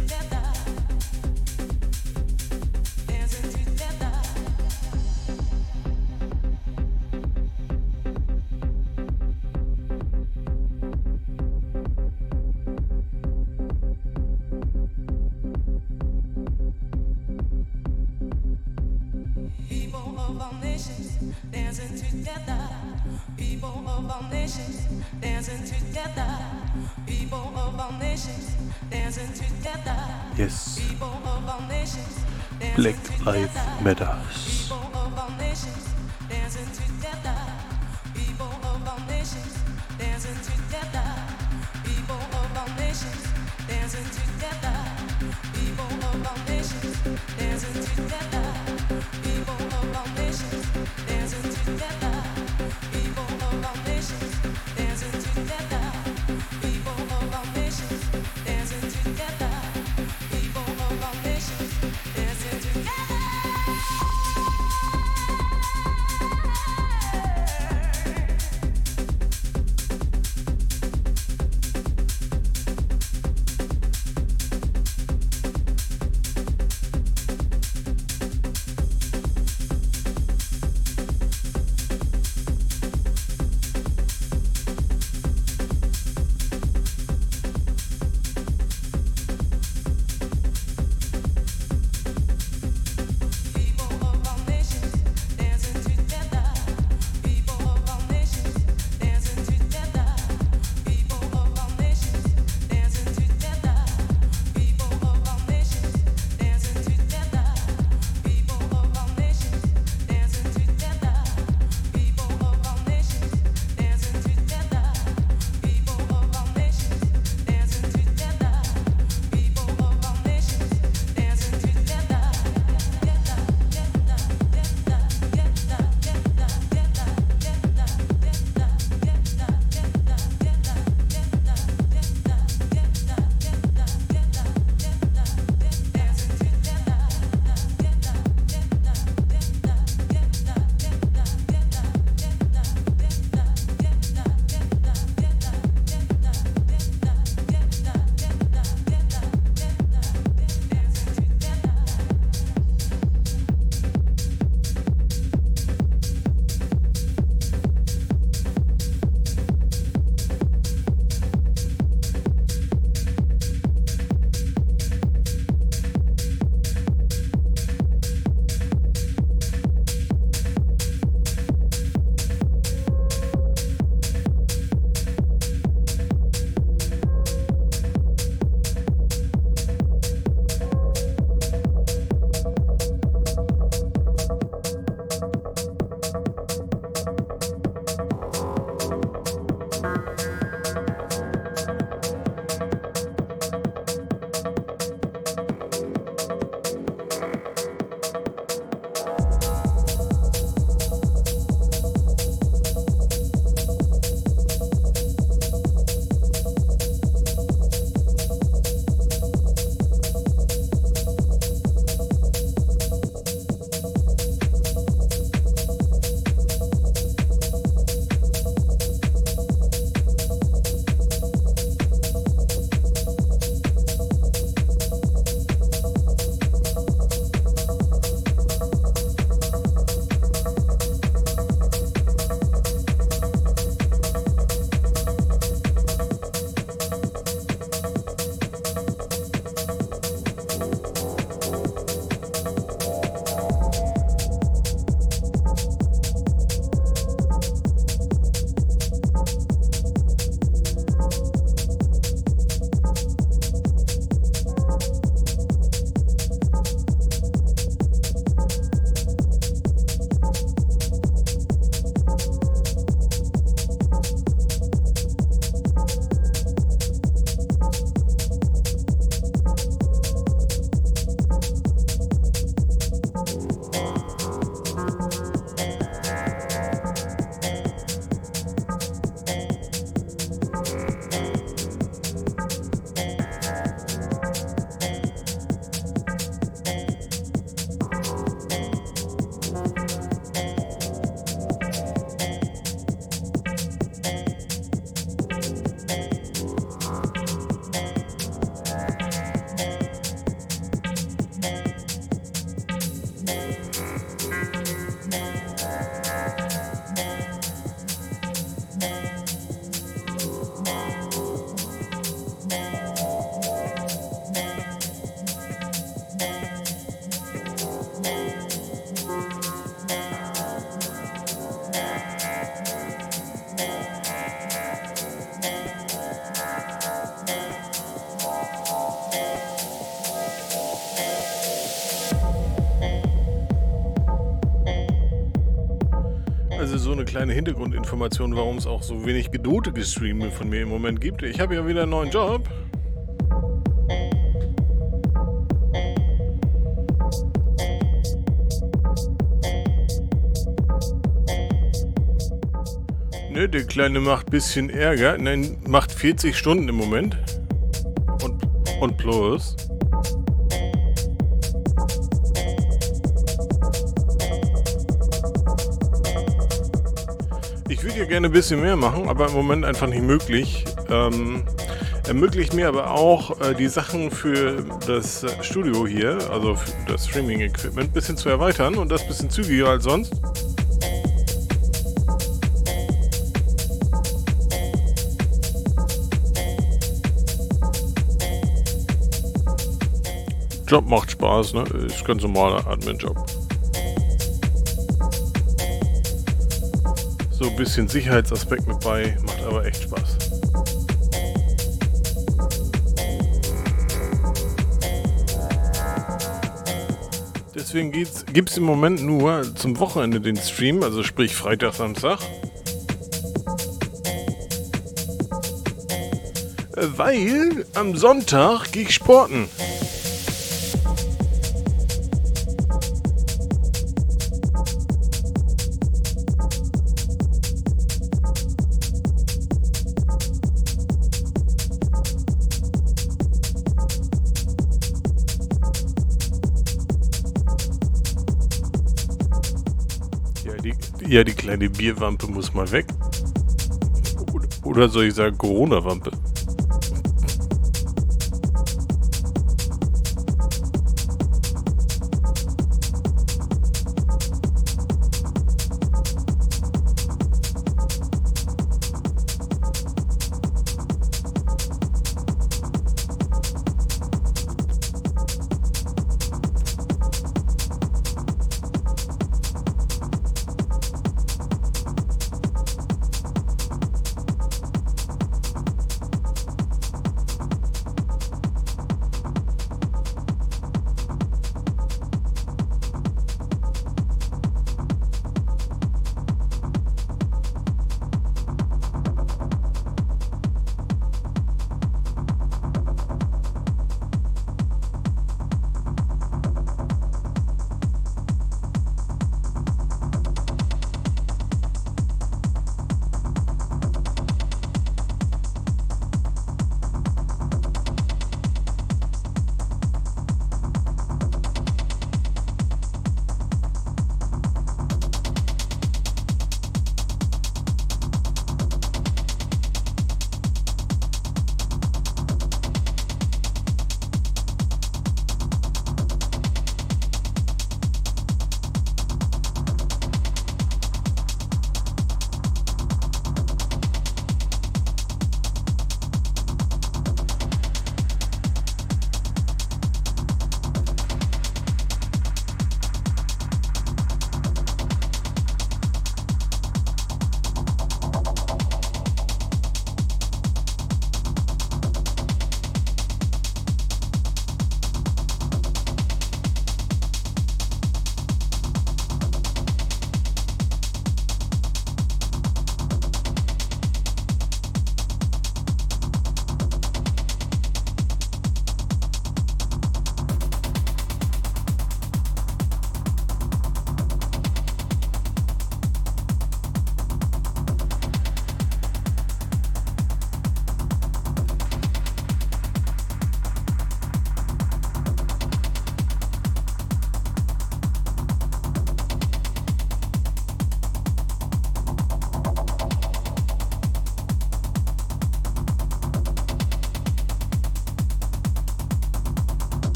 Kleine Hintergrundinformation, warum es auch so wenig gedotete Streame von mir im Moment gibt. Ich habe ja wieder einen neuen Job. Ne, der Kleine macht bisschen Ärger. Nein, macht 40 Stunden im Moment. Und, und plus. Gerne ein bisschen mehr machen, aber im Moment einfach nicht möglich. Ähm, ermöglicht mir aber auch, äh, die Sachen für das Studio hier, also das Streaming-Equipment, ein bisschen zu erweitern und das ein bisschen zügiger als sonst. Job macht Spaß, ne? Ist ganz normaler Admin-Job. Bisschen Sicherheitsaspekt mit bei, macht aber echt Spaß. Deswegen gibt es im Moment nur zum Wochenende den Stream, also sprich Freitag, Samstag. Äh, Weil am Sonntag gehe ich sporten. Ja, die kleine Bierwampe muss mal weg. Oder, soll ich sagen Corona-Wampe?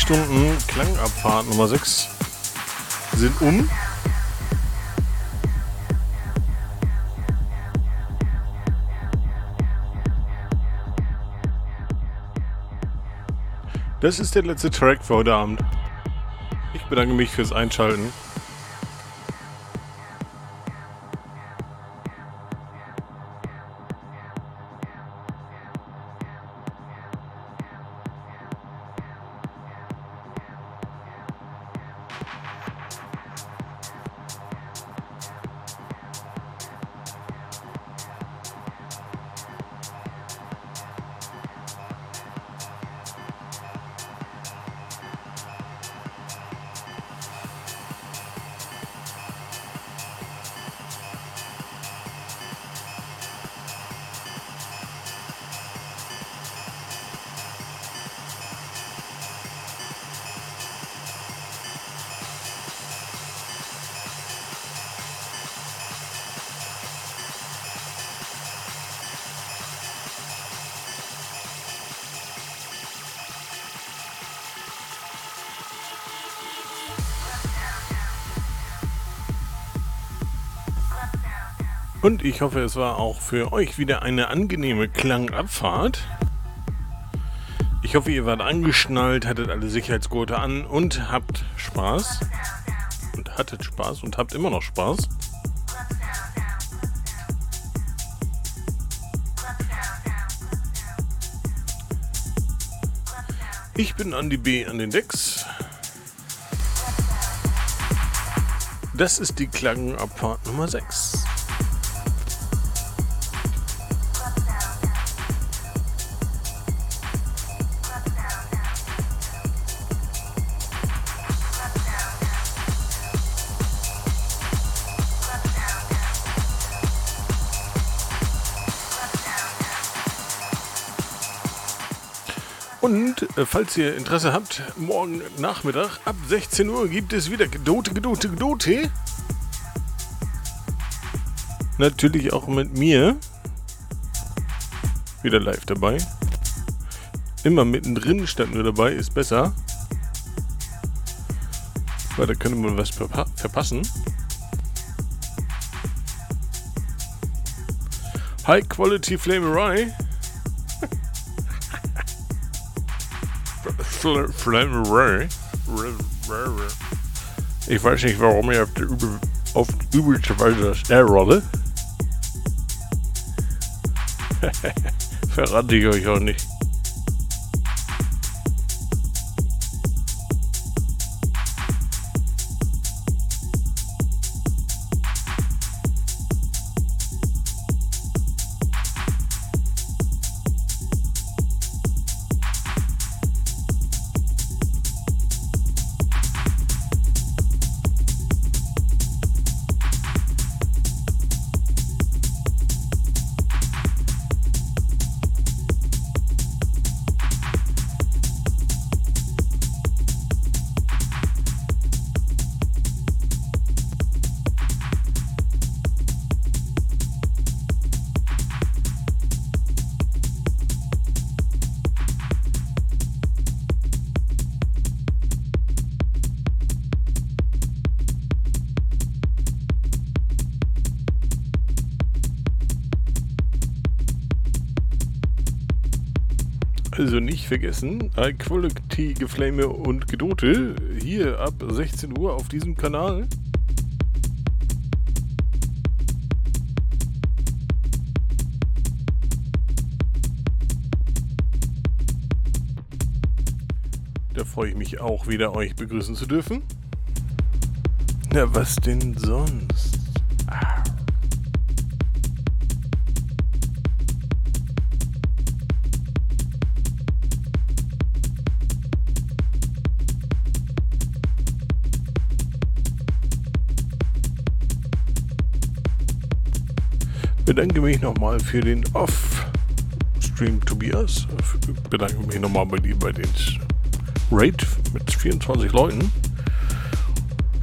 Stunden Klangabfahrt Nummer 6 sind um. Das ist der letzte Track für heute Abend. Ich bedanke mich fürs Einschalten. Und ich hoffe, es war auch für euch wieder eine angenehme Klangabfahrt. Ich hoffe, ihr wart angeschnallt, hattet alle Sicherheitsgurte an und habt Spaß. Und hattet Spaß und habt immer noch Spaß. Ich bin Andy B. an den Decks. Das ist die Klangabfahrt Nummer 6. falls ihr Interesse habt, morgen Nachmittag ab 16 Uhr gibt es wieder Gedote, Gedote, Gedote. Natürlich auch mit mir. Wieder live dabei. Immer mittendrin statt nur dabei ist besser. Weil da könnte man was verpa verpassen. High Quality Flamerei. Flamerei. Ich weiß nicht, warum ich auf, der Übel, auf übelste Weise das R rolle. Verrate ich euch auch nicht. Vergessen, Quality Geflame und Gedote hier ab 16 Uhr auf diesem Kanal. Da freue ich mich auch wieder, euch begrüßen zu dürfen. Na, was denn sonst? Bedanke mich nochmal für den Off-Stream Tobias. Bedanke mich nochmal bei dir bei den Raid mit 24 Leuten.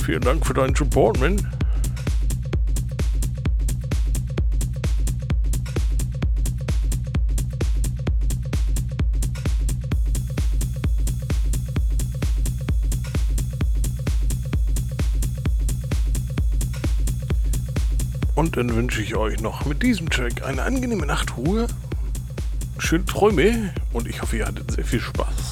Vielen Dank für deinen Support, man. Dann wünsche ich euch noch mit diesem Track eine angenehme Nachtruhe, schöne Träume und ich hoffe, ihr hattet sehr viel Spaß.